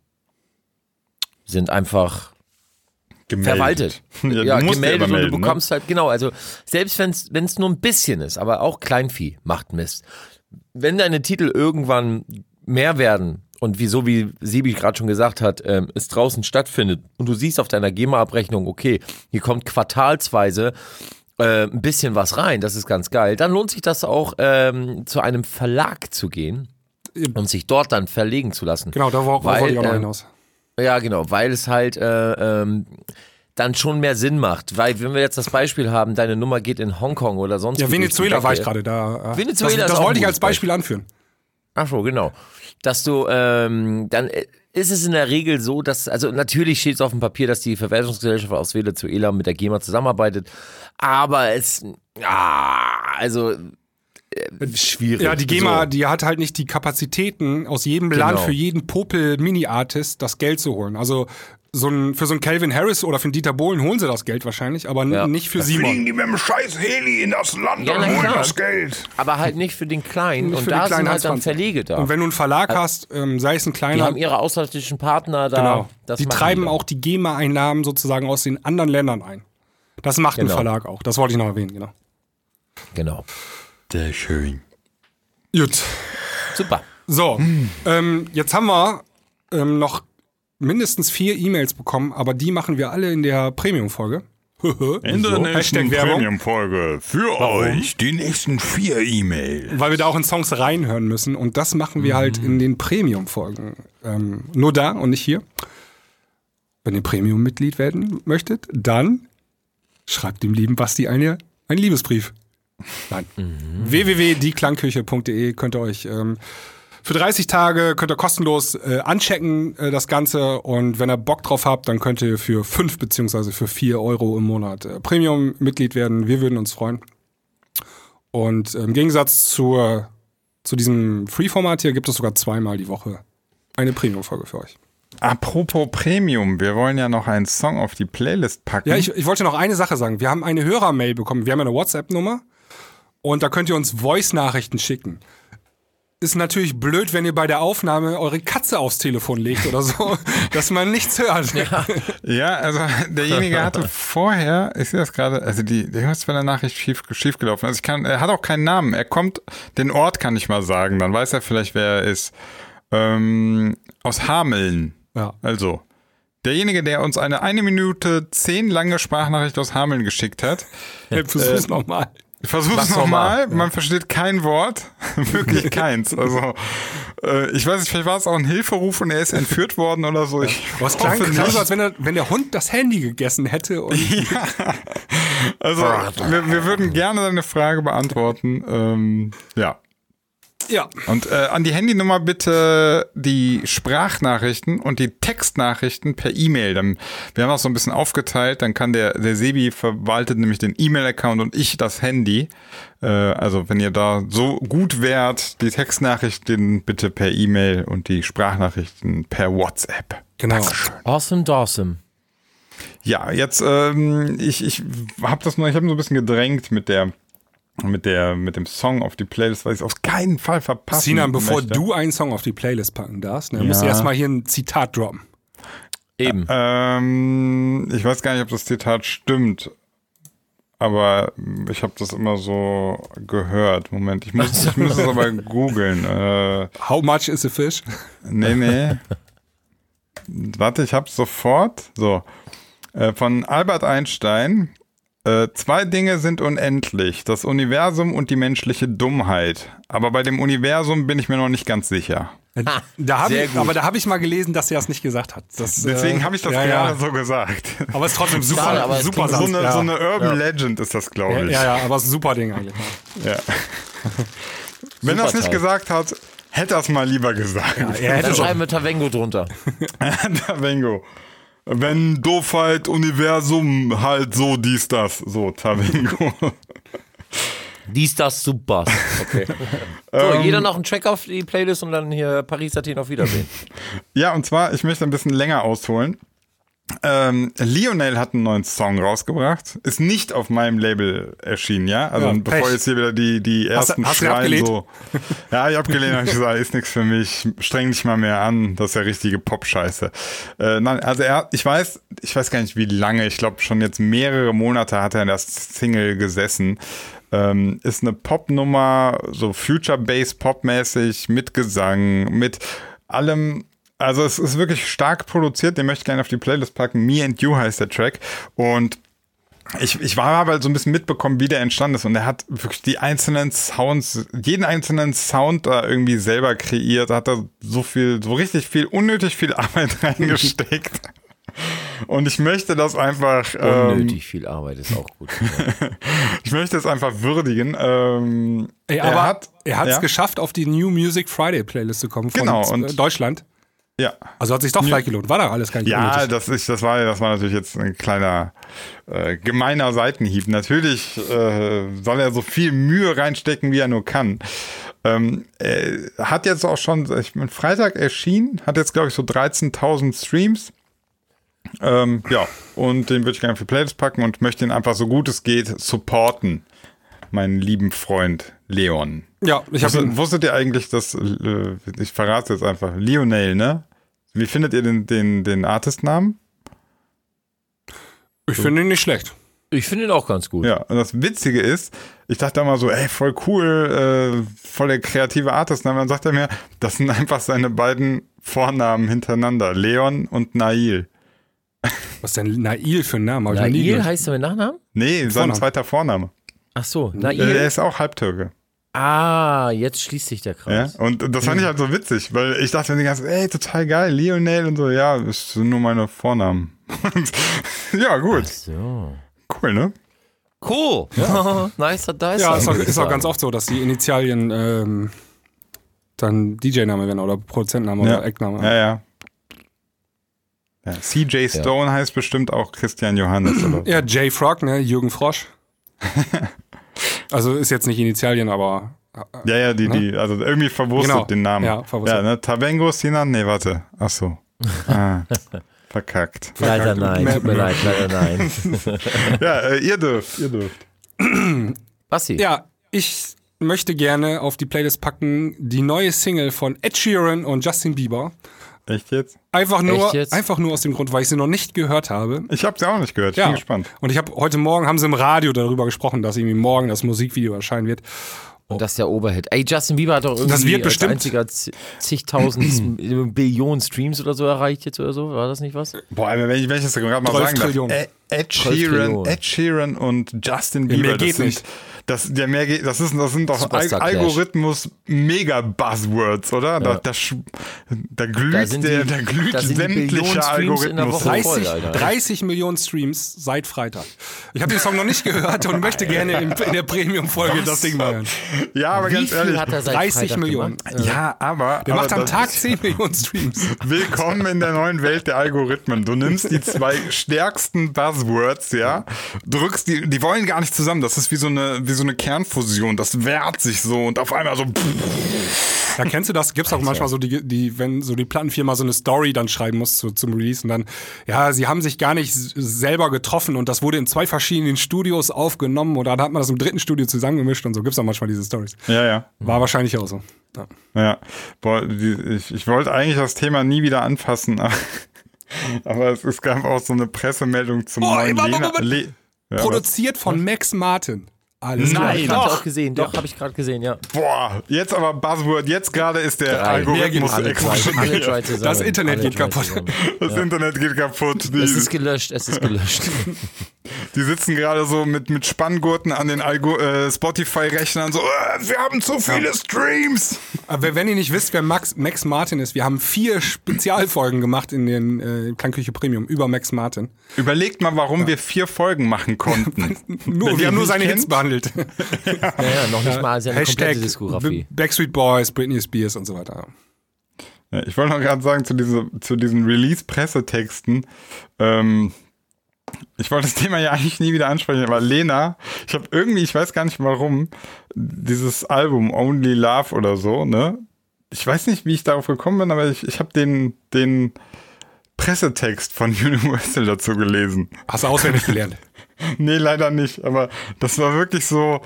sind einfach Gemeldet. verwaltet. Ja, Ja, gemeldet und du ne? bekommst halt, genau, also selbst wenn es nur ein bisschen ist, aber auch Kleinvieh macht Mist. Wenn deine Titel irgendwann mehr werden und wieso, wie Sibi gerade schon gesagt hat, ähm, es draußen stattfindet und du siehst auf deiner GEMA-Abrechnung, okay, hier kommt quartalsweise äh, ein bisschen was rein, das ist ganz geil, dann lohnt sich das auch, ähm, zu einem Verlag zu gehen und sich dort dann verlegen zu lassen. Genau, da wollte ich auch noch hinaus. Ja, genau, weil es halt äh, ähm, dann schon mehr Sinn macht. Weil, wenn wir jetzt das Beispiel haben, deine Nummer geht in Hongkong oder sonst Ja, Venezuela war ich gerade da. äh, Venezuela das ist das wollte ich als Beispiel anführen. Ach so, genau. Dass du, ähm, dann äh, ist es in der Regel so, dass, also natürlich steht es auf dem Papier, dass die Verwaltungsgesellschaft aus Venezuela mit der GEMA zusammenarbeitet, aber es, ja, also, schwierig. Ja, die GEMA, So. die hat halt nicht die Kapazitäten, aus jedem Genau. Land für jeden Popel-Mini-Artist das Geld zu holen. Also so ein, für so einen Calvin Harris oder für einen Dieter Bohlen holen sie das Geld wahrscheinlich, aber Ja. nicht für Simon. Fliegen die mit dem scheiß Heli in das Land Ja, und holen klar. das Geld. Aber halt nicht für den Kleinen. Nicht und da kleinen sind halt dann. Verlege da. Und wenn du einen Verlag hast, ähm, sei es ein die kleiner, haben ihre ausländischen Partner da. genau, Das die treiben dann. auch die GEMA-Einnahmen sozusagen aus den anderen Ländern ein. Das macht ein Genau. Verlag auch. Das wollte ich noch erwähnen, genau. Genau. Sehr schön. Gut. Super. So, ähm, jetzt haben wir ähm, noch mindestens vier E-Mails bekommen, aber die machen wir alle in der Premium-Folge. In der So, nächsten. Premium-Folge für euch die nächsten vier E-Mails. Weil wir da auch in Songs reinhören müssen und das machen wir halt in den Premium-Folgen. Ähm, nur da und nicht hier. Wenn ihr Premium-Mitglied werden möchtet, dann schreibt dem lieben Basti eine, einen Liebesbrief. Nein. www.dieklangküche.de könnt ihr euch ähm, für 30 Tage könnt ihr kostenlos äh, anchecken äh, das Ganze und wenn ihr Bock drauf habt, dann könnt ihr für 5 beziehungsweise für 4 Euro im Monat äh, Premium-Mitglied werden. Wir würden uns freuen. Und im Gegensatz zur, zu diesem Free-Format hier gibt es sogar zweimal die Woche eine Premium-Folge für euch. Apropos Premium, wir wollen ja noch einen Song auf die Playlist packen. Ja, ich, ich wollte noch eine Sache sagen. Wir haben eine Hörermail bekommen. Wir haben eine WhatsApp-Nummer und da könnt ihr uns Voice-Nachrichten schicken. Ist natürlich blöd, wenn ihr bei der Aufnahme eure Katze aufs Telefon legt oder so, dass man nichts hört. Ja, also derjenige hatte vorher, ich sehe das gerade, also die, der ist bei der Nachricht schief, schief gelaufen. Also ich kann, er hat auch keinen Namen. Er kommt, den Ort kann ich mal sagen, dann weiß er vielleicht, wer er ist. Ähm, aus Hameln. Ja. Also, derjenige, der uns eine eine Minute zehn lange Sprachnachricht aus Hameln geschickt hat. Versuch's nochmal. Versuch's nochmal. noch mal. Man versteht kein Wort. Wirklich keins. Also, äh, ich weiß nicht, vielleicht war es auch ein Hilferuf und er ist entführt worden oder so. Ich Was klang, klang so, als wenn, er, wenn der Hund das Handy gegessen hätte. Und Also, wir, wir würden gerne deine Frage beantworten. Ähm, ja. Ja, Und äh, an die Handynummer bitte die Sprachnachrichten und die Textnachrichten per E-Mail. Dann- Wir haben das so ein bisschen aufgeteilt. Dann kann der, der Sebi verwaltet nämlich den E-Mail-Account und ich das Handy. Äh, also wenn ihr da so gut wärt, die Textnachrichten bitte per E-Mail und die Sprachnachrichten per WhatsApp. genau. Awesome Dawson. Ja, jetzt ähm, ich ich habe das nur, ich habe so ein bisschen gedrängt mit der mit der mit dem Song auf die Playlist, weil ich es auf keinen Fall verpassen Sinan, bevor möchte. du einen Song auf die Playlist packen darfst, ne, musst du Ja. erstmal hier ein Zitat droppen. Eben. Ähm, ich weiß gar nicht, ob das Zitat stimmt, aber ich habe das immer so gehört. Moment, ich muss, ich muss es aber googeln. Äh, How much is a fish? nee, nee. Warte, ich hab's sofort. So. Äh, von Albert Einstein. Äh, zwei Dinge sind unendlich. Das Universum und die menschliche Dummheit. Aber bei dem Universum bin ich mir noch nicht ganz sicher. Da hab Sehr ich, aber da habe ich mal gelesen, dass er das nicht gesagt hat. Das, Deswegen äh, habe ich das ja, gerade ja. so gesagt. Aber es ist trotzdem super, Schade, aber super So eine, ja. so eine Urban Legend ist das, glaube ich. ja, ja, aber es ist ein super Ding eigentlich. Ja. Wenn er es nicht gesagt hat, hätte er es mal lieber gesagt. Ja, er hätte Dann schreiben wir Tavengo drunter. Tavengo. Wenn Doofheit, Universum, halt so, dies, das. So, Tavengo. Dies, das, super. Okay. So, jeder noch einen Track auf die Playlist und dann hier Paris, Athen auf Wiedersehen. ja, und zwar, ich möchte ein bisschen länger ausholen. Ähm, Lionel hat einen neuen Song rausgebracht. Ist nicht auf meinem Label erschienen, ja? Also Ja, bevor Pech. jetzt hier wieder die, die Hast ersten hast abgelehnt? so. Ja, ich hab abgelehnt, hab ich gesagt, ist nichts für mich. Streng dich mal mehr an. Das ist ja richtige Pop-Scheiße. Äh, nein, also er, ich weiß, ich weiß gar nicht wie lange, ich glaube schon jetzt mehrere Monate hat er in der Single gesessen. Ähm, ist eine Popnummer, so Future-Bass Pop-mäßig, mit Gesang, mit allem. Also es ist wirklich stark produziert, den möchte ich gerne auf die Playlist packen. Me and You heißt der Track. Und ich, ich war aber so ein bisschen mitbekommen, wie der entstanden ist. Und er hat wirklich die einzelnen Sounds, jeden einzelnen Sound da irgendwie selber kreiert. Da hat er so viel, so richtig viel, unnötig viel Arbeit reingesteckt. Und ich möchte das einfach. Ähm, Unnötig viel Arbeit ist auch gut. ich möchte es einfach würdigen. Ähm, Ey, er aber hat er hat es ja? geschafft, auf die New Music Friday Playlist zu kommen von Genau, und- Deutschland. Ja. Also hat sich doch vielleicht gelohnt. War doch alles kein Ja, unnötig. das, ist, das, war, das war natürlich jetzt ein kleiner äh, gemeiner Seitenhieb. Natürlich äh, soll er so viel Mühe reinstecken, wie er nur kann. Ähm, er hat jetzt auch schon, ich bin Freitag erschienen, hat jetzt glaube ich so 13.000 Streams. Ähm, ja, und den würde ich gerne für Playlist packen und möchte ihn einfach so gut es geht supporten. Meinen lieben Freund Leon. ja, ich habe Wusstet, wusstet ihr eigentlich, dass, äh, ich verrate jetzt einfach, Lionel, ne? Wie findet ihr den, den, den Artistnamen? ich finde ihn nicht schlecht. Ich finde ihn auch ganz gut. Ja, und das Witzige ist, ich dachte immer so, ey, voll cool, äh, voll der kreative Artistname. Dann sagt er mir, das sind einfach seine beiden Vornamen hintereinander, Leon und Nail. Was ist denn Nail für ein Name? Nail heißt er mit Nachnamen? Nee, sein Vorname. zweiter Vorname. Ach so, Äh, Nail. er ist auch Halbtürke. Ah, jetzt schließt sich der Ja? Kreis. Und das fand ich halt so witzig, weil ich dachte mir die ganze Zeit, ey, total geil, Lionel und so, ja, das sind nur meine Vornamen. ja, gut, So. cool, ne? Cool. Ja. nicer Dice. Ja, ist auch, ist auch ganz oft so, dass die Initialien ähm, dann DJ-Name werden oder Produzentenname Ja. oder Eckname. Ja, ja. ja CJ Stone heißt bestimmt auch Christian Johannes. Oder? Ja, Jay Frog, ne? Jürgen Frosch. also ist jetzt nicht Initialien, aber Ja, ja, die, die, also irgendwie verwurstet Genau. den Namen. Ja, verwurstet. Ja, ne? Tabengo Sinan? Nee, warte. Ach so. Ah, verkackt. Leider nein, tut mir leid, leider nein. Ja, äh, ihr dürft, ihr dürft. Basti. ja, ich möchte gerne auf die Playlist packen die neue Single von Ed Sheeran und Justin Bieber. Echt jetzt? Einfach nur, Echt jetzt? einfach nur aus dem Grund, weil ich sie noch nicht gehört habe. Ich habe sie auch nicht gehört. Ich Ja. bin gespannt. Und ich habe heute Morgen haben sie im Radio darüber gesprochen, dass irgendwie morgen das Musikvideo erscheinen wird. Und das ist der Oberhit. Ey, Justin Bieber hat doch irgendwie Das wird als bestimmt- einziger zigtausend Billionen Streams oder so erreicht jetzt oder so. War das nicht was? Boah, wenn ich, wenn ich das gerade mal 12 sagen darf. Ed, Ed 12 Sheeran. Ed Sheeran und Justin Ja, Bieber, mehr geht das sind, nicht. Das, der mehr geht, das, ist, das sind doch Al Superstar Clash. Algorithmus mega Buzzwords, oder? Da, Ja. da, sch- da glüht Da sind der, die- da glüht da die sämtlicher Streams in der Algorithmus. Woche. hoch. Voll, 30, Alter. 30 Millionen Streams seit Freitag. Ich habe den Song noch nicht gehört und möchte gerne in, in der Premium-Folge das Ding mal hören. Ja, aber Wie ganz viel ehrlich. hat er seit 30 Freitag Millionen. gemacht? ja, aber. Der aber macht am Tag 10 Millionen Streams. Willkommen in der neuen Welt der Algorithmen. Du nimmst die zwei stärksten Buzzwords, ja, drückst die, die wollen gar nicht zusammen. Das ist wie so eine, wie so eine Kernfusion. Das wehrt sich so und auf einmal so. Ja, kennst du das? Gibt's auch manchmal so die, die, wenn so die Plattenfirma so eine Story dann schreiben muss zu, zum Release und dann, ja, sie haben sich gar nicht selber getroffen und das wurde in zwei verschiedenen Studios aufgenommen oder dann hat man das im dritten Studio zusammengemischt und so gibt's auch manchmal diese Stories. Ja, ja. War wahrscheinlich auch so. Ja. Ja. Boah, die, ich, ich wollte eigentlich das Thema nie wieder anfassen, aber, aber es, es gab auch so eine Pressemeldung zum Boah, neuen Lena. ja, Produziert von Max Martin. Alles klar. Nein. Ich habe auch gesehen, doch, habe ich gerade gesehen, ja. Boah, jetzt aber Buzzword, jetzt gerade ist der Drei. Algorithmus Alle drei, alle explodiert. Das Internet alle geht drei kaputt. zusammen. Das Internet geht kaputt. Die, Es ist gelöscht, es ist gelöscht. Die sitzen gerade so mit, mit Spanngurten an den äh, Spotify-Rechnern so, äh, wir haben zu viele Streams. Aber wenn ihr nicht wisst, wer Max, Max Martin ist, wir haben vier Spezialfolgen gemacht in den äh, Klangküche Premium über Max Martin. Überlegt mal, warum wir vier Folgen machen konnten. Nur, wir haben nur seine Hits behandelt. ja, ja, noch nicht mal seine Hashtag komplette Diskografie. Backstreet Boys, Britney Spears und so weiter. Ja, Ich wollte noch gerade sagen, zu, diese, zu diesen Release-Pressetexten, ähm, ich wollte das Thema ja eigentlich nie wieder ansprechen, aber Lena, ich habe irgendwie, ich weiß gar nicht warum, dieses Album Only Love oder so, ne? Ich weiß nicht, wie ich darauf gekommen bin, aber ich, ich habe den, den Pressetext von Universal dazu gelesen. Hast du auswendig gelernt. Nee, leider nicht. Aber das war wirklich so.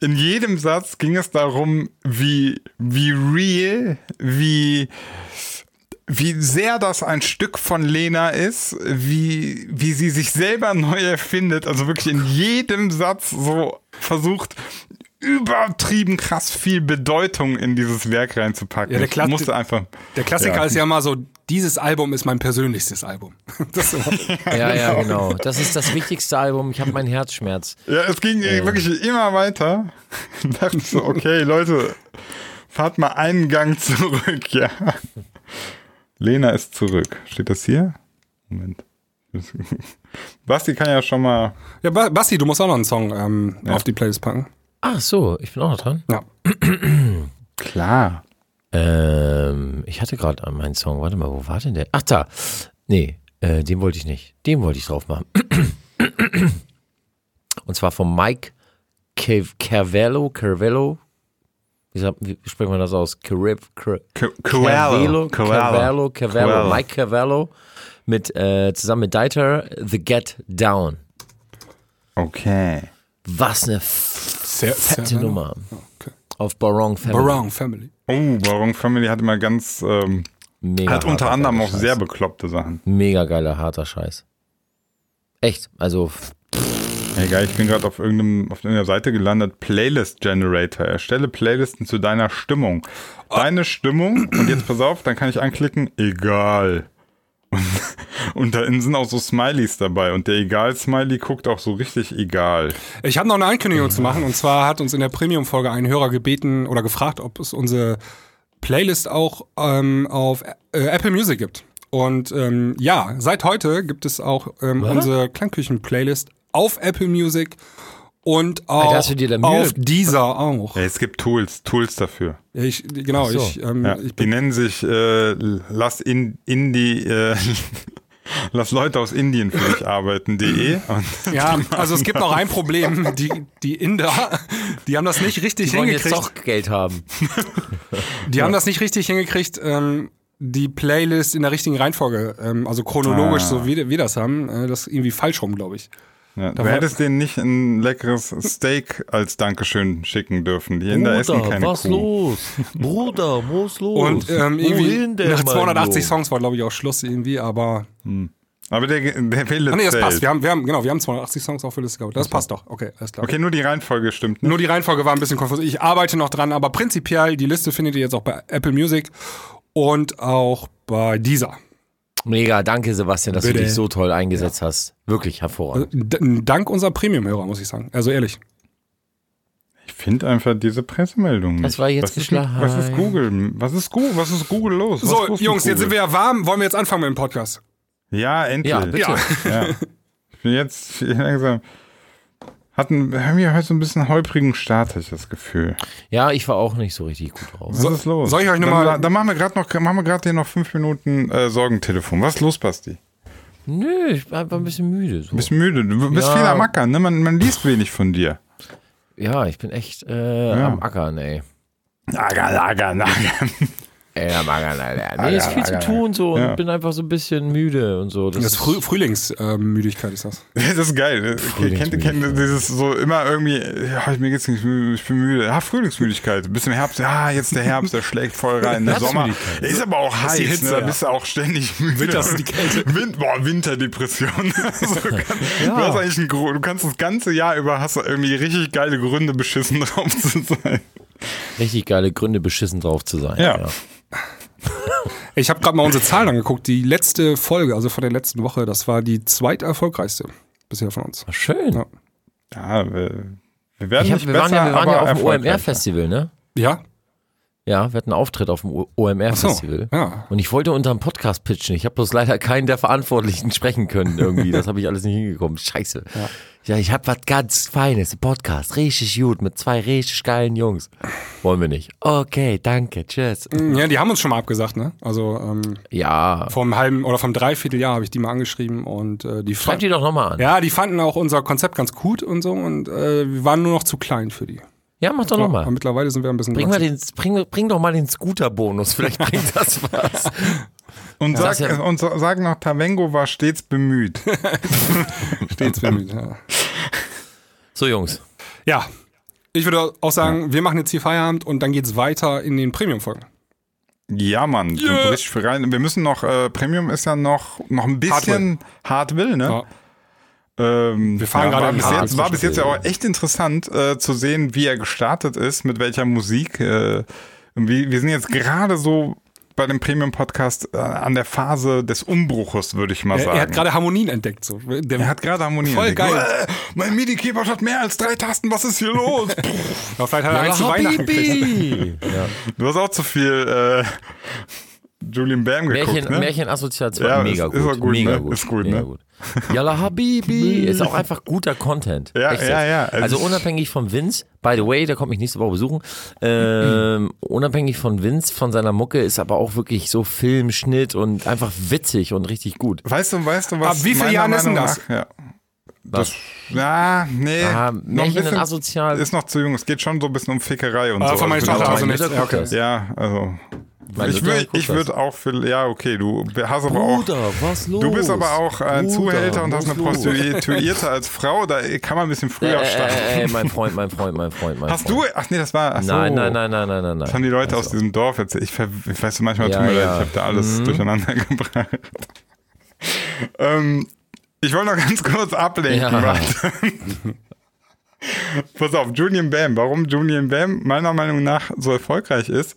In jedem Satz ging es darum, wie, wie real, wie, wie sehr das ein Stück von Lena ist, wie, wie sie sich selber neu erfindet. Also wirklich in jedem Satz so versucht, übertrieben krass viel Bedeutung in dieses Werk reinzupacken. Ja, der ich Kla- musste einfach. Der Klassiker Ja. ist ja immer so, dieses Album ist mein persönlichstes Album. Das ist immer- Ja, ja, genau. Das ist das wichtigste Album. Ich habe meinen Herzschmerz. Ja, es ging wirklich immer weiter. Ich dachte so, okay, Leute, fahrt mal einen Gang zurück, ja. Lena ist zurück. Steht das hier? Moment. Basti kann ja schon mal. ja, Ba- Basti, du musst auch noch einen Song ähm, auf die Playlist packen. Ach so, ich bin auch noch dran. Ja. Klar. Ähm, ich hatte gerade meinen Song. Warte mal, wo war denn der? Ach da. Nee, äh, den wollte ich nicht. Den wollte ich drauf machen. Und zwar von Mike Carvello. Carvello. Wie, sagt, wie spricht man das aus? Carvello. Carvello. Carvello. Carvello. Mike Carvello. Mit, äh, zusammen mit Dieter. The Get Down. Okay. Was eine fette Nummer. Auf Barong Family. Barong Family. Oh, Baron Family hat immer ganz. Ähm, Mega hat unter anderem auch Scheiß. sehr bekloppte Sachen. Mega geiler, harter Scheiß. Echt, also Egal, ich bin gerade auf, irgendeinem, auf irgendeiner Seite gelandet. Playlist Generator. Erstelle Playlisten zu deiner Stimmung. Deine Stimmung, und jetzt pass auf, dann kann ich anklicken, egal. Und, und da innen sind auch so Smileys dabei. Und der Egal-Smiley guckt auch so richtig egal. Ich habe noch eine Ankündigung zu machen. Und zwar hat uns in der Premium-Folge ein Hörer gebeten oder gefragt, ob es unsere Playlist auch ähm, auf äh, Apple Music gibt. Und ähm, ja, seit heute gibt es auch ähm, unsere Klangküchen-Playlist auf Apple Music und auch Alter, hast du dir da Mühe- auf dieser auch. Ja, es gibt Tools, Tools dafür. Ich, genau, so. ich, ähm, Ja, ich die nennen sich äh, Lass in Indie, äh, Lass Leute aus Indien für dich arbeiten.de. Und ja, also es gibt noch ein Problem. Die, die Inder, die haben das nicht richtig die wollen jetzt hingekriegt. doch Geld haben. Die haben das nicht richtig hingekriegt, ähm, die Playlist in der richtigen Reihenfolge, ähm, also chronologisch, Ah. so wie wir das haben. Äh, das ist irgendwie falsch rum, glaube ich. Ja, du hättest denen nicht ein leckeres Steak als Dankeschön schicken dürfen. Die Inder essen keine was Kuh. los? Bruder, muss los. Und ähm, irgendwie Wohin denn, nach mein 280 Junge? Songs war, glaube ich, auch Schluss irgendwie, aber. Aber der, der will Ah, nee, das zählt. passt. Wir haben, wir haben, genau, wir haben 280 Songs auf der Liste gehabt. Das passt doch. Okay, alles klar. Okay, nur die Reihenfolge stimmt. Ne? Nur die Reihenfolge war ein bisschen konfus. Ich arbeite noch dran, aber prinzipiell, die Liste findet ihr jetzt auch bei Apple Music und auch bei dieser. Mega, danke Sebastian, dass Bitte. du dich so toll eingesetzt hast. Wirklich hervorragend. D dank unserer Premium-Hörer, muss ich sagen. Also ehrlich. Ich finde einfach diese Pressemeldung. Das nicht. war jetzt was ist, geschlagen. was ist Google? Was ist Google? Was ist Google los? Was So, Jungs, jetzt sind wir ja warm. Wollen wir jetzt anfangen mit dem Podcast? Ja, endlich. Ja, bitte. Ja. Ja. Ich bin jetzt viel Hatten, haben wir heute so ein bisschen holprigen Start, habe ich das Gefühl. Ja, ich war auch nicht so richtig gut drauf. Was ist los? soll ich euch noch dann, mal- Dann machen wir gerade noch, machen wir gerade hier noch fünf Minuten äh, Sorgentelefon. Was ist los, Basti? Nö, ich war einfach ein bisschen müde. So. Du bist müde. Du bist Ja. viel am Ackern, ne? Man, man liest wenig von dir. Ja, ich bin echt äh, am Ackern, ey. Ackern, ackern, ackern. Ackern, Alter. Nee, ist viel zu tun so und Ja. bin einfach so ein bisschen müde und so. Das, Das ist Früh Frühlingsmüdigkeit ist das. Das ist geil. Kennt, kennt ihr dieses so immer irgendwie, ja, mir geht's nicht, ich bin müde. Ja, Frühlingsmüdigkeit. Bis im Herbst, ja, jetzt der Herbst, der schlägt voll rein. Der Sommer Herbstmüdigkeit. ist aber auch heiß, die Hitze, ne? da ja. bist du auch ständig müde. Winter ist die Kälte. Win boah, Winterdepression. so kann, Du hast eigentlich Grund, du kannst das ganze Jahr über hast du irgendwie richtig geile Gründe beschissen drauf zu sein. richtig geile Gründe, beschissen drauf zu sein. Ja. Ich habe gerade mal unsere Zahlen angeguckt. Die letzte Folge, also von der letzten Woche, das war die zweiterfolgreichste bisher von uns. Schön. Ja. Ja, wir, wir werden hab, nicht wir besser, waren ja, wir waren aber ja auf dem. OMR-Festival, ne? Ja? Ja, wir hatten einen Auftritt auf dem OMR-Festival. ja. Und ich wollte unter einem Podcast pitchen. Ich habe bloß leider keinen der Verantwortlichen sprechen können irgendwie. Das habe ich alles nicht hingekommen. Scheiße. Ja, ich habe was ganz Feines. Ein Podcast. Richtig gut. Mit zwei richtig geilen Jungs. Wollen wir nicht. Okay, danke. Tschüss. Ja, die haben uns schon mal abgesagt, ne? Also ähm, Ja. vor einem halben oder vom Dreivierteljahr habe ich die mal angeschrieben und äh, die Schreib fanden, die doch nochmal an. ja, die fanden auch unser Konzept ganz gut und so und äh, wir waren nur noch zu klein für die. Ja, mach doch Aber nochmal. mittlerweile sind wir ein bisschen Bring, mal den, bring, bring doch mal den Scooter-Bonus. Vielleicht bringt das was. Und, Das sag, ja- und so- sag noch, Tavengo war stets bemüht. stets bemüht. Ja. So, Jungs. ja, ich würde auch sagen, wir machen jetzt hier Feierabend und dann geht's weiter in den Premium-Folgen. Ja, Mann, du brichst für rein. Wir müssen noch, äh, Premium ist ja noch, noch ein bisschen hart will, ne? Ja. Ähm, Wir fahren gerade war in bis jetzt, war bis jetzt ja auch echt interessant äh, zu sehen, wie er gestartet ist, mit welcher Musik. Äh, wie, wir sind jetzt gerade so bei dem Premium-Podcast äh, an der Phase des Umbruches, würde ich mal Er, sagen. er hat gerade Harmonien entdeckt. So. Der, Er hat gerade Harmonie. Voll entdeckt. geil. Äh, mein MIDI-Keyboard hat mehr als drei Tasten, was ist hier los? Ja, vielleicht hat er eins zu Weihnachten gekriegt. Ja. du hast auch zu viel äh, Julian Bam geguckt, Märchen, ne? Märchenassoziation, Ja, mega ist- gut. ist auch gut, mega ne? gut. Ist gut, mega ne? gut. Yalla Habibi ist auch einfach guter Content. Ja, Echt ja, ja. Also, Also- unabhängig von Vince, by the way, der kommt mich nächste Woche besuchen, ähm, unabhängig von Vince, von seiner Mucke, ist aber auch wirklich so Film, Schnitt und einfach witzig und richtig gut. Weißt du, weißt du, was Ab wie vielen Jahren ist denn das? nach- Ja. Was? Ja, nee. Ah, noch ein Märchen bisschen- asozial. Ist noch zu jung. Es geht schon so ein bisschen um Fickerei und Ah, so. von meiner Also, Tochter also nichts. Okay. das. Ja, also. Meine ich würde würd auch für, ja, okay, du hast aber auch. Bruder, was los? Du bist aber auch ein Bruder, Zuhälter und hast eine los? Prostituierte als Frau, da kann man ein bisschen Äh, früher äh, starten. äh, äh, mein Freund, mein Freund, mein Freund, mein Hast Freund. du? Ach nee, das war. Ach so. Nein, nein, nein, nein, nein, nein. Das haben die Leute aus Also, diesem Dorf erzählt. Ich, ver ich weiß manchmal, Ja, tut mir leid, ja. ich habe da alles Mhm. durcheinander gebracht. ähm, ich wollte noch ganz kurz ablenken. Ja. Warte. Pass auf, Julian Bam. Warum Julian Bam meiner Meinung nach so erfolgreich ist,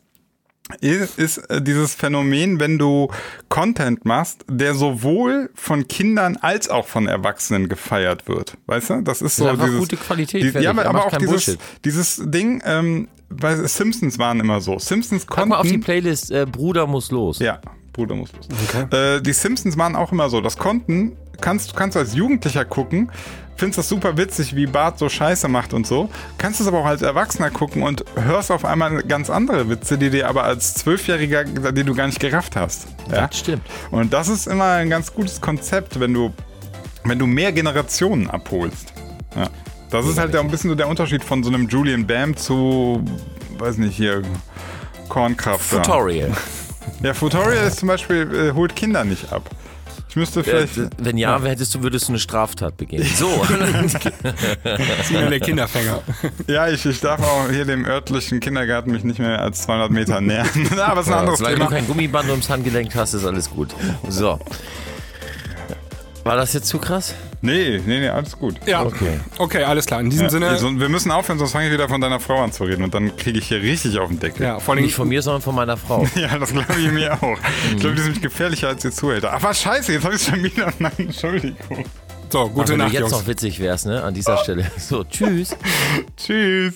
ist, ist äh, dieses Phänomen, wenn du Content machst, der sowohl von Kindern als auch von Erwachsenen gefeiert wird. Weißt du? Das ist so einfach dieses, gute Qualität, Die, fertig. ja, aber, Er aber auch dieses, Bullshit. dieses Ding, ähm, weil Simpsons waren immer so. Simpsons Pack konnten. mal auf die Playlist, äh, Bruder muss los. Ja, Bruder muss los. Äh, die Simpsons waren auch immer so. Das konnten, kannst, kannst du als Jugendlicher gucken, findest das super witzig, wie Bart so Scheiße macht und so. Kannst es aber auch als Erwachsener gucken und hörst auf einmal ganz andere Witze, die dir aber als Zwölfjähriger, die du gar nicht gerafft hast. Ja? Das stimmt. Und das ist immer ein ganz gutes Konzept, wenn du, wenn du mehr Generationen abholst. Ja. Das ist halt ein bisschen so der Unterschied von so einem Julian Bam zu, weiß nicht, hier, Kornkraft. Tutorial. Ja, Futorial ist zum Beispiel, äh, holt Kinder nicht ab. Ich müsste Äh, vielleicht. wenn ja, hättest du, würdest du eine Straftat begehen. So. Sina der Kinderfänger. ja, ich, ich darf auch hier dem örtlichen Kindergarten mich nicht mehr als 200 Meter nähern. Aber es ist ein Ja, anderes solange Thema. du kein Gummiband ums Handgelenk hast, ist alles gut. So. War das jetzt zu krass? Nee, nee, nee, alles gut. Ja. Okay. Okay, alles klar. In diesem Ja, Sinne. so, wir müssen aufhören, sonst fange ich wieder von deiner Frau an zu reden und dann kriege ich hier richtig auf den Deckel. Ja, vor allem. Nicht von mir, sondern von meiner Frau. Ja, das glaube ich mir auch. Ich glaube, die sind gefährlicher als ihr Zuhälter. Aber scheiße, jetzt habe ich es schon wieder. Nein, Entschuldigung. So, Ach, gute wenn Nacht, du jetzt Jungs. noch witzig wärst, ne? An dieser Stelle. So, tschüss. Tschüss.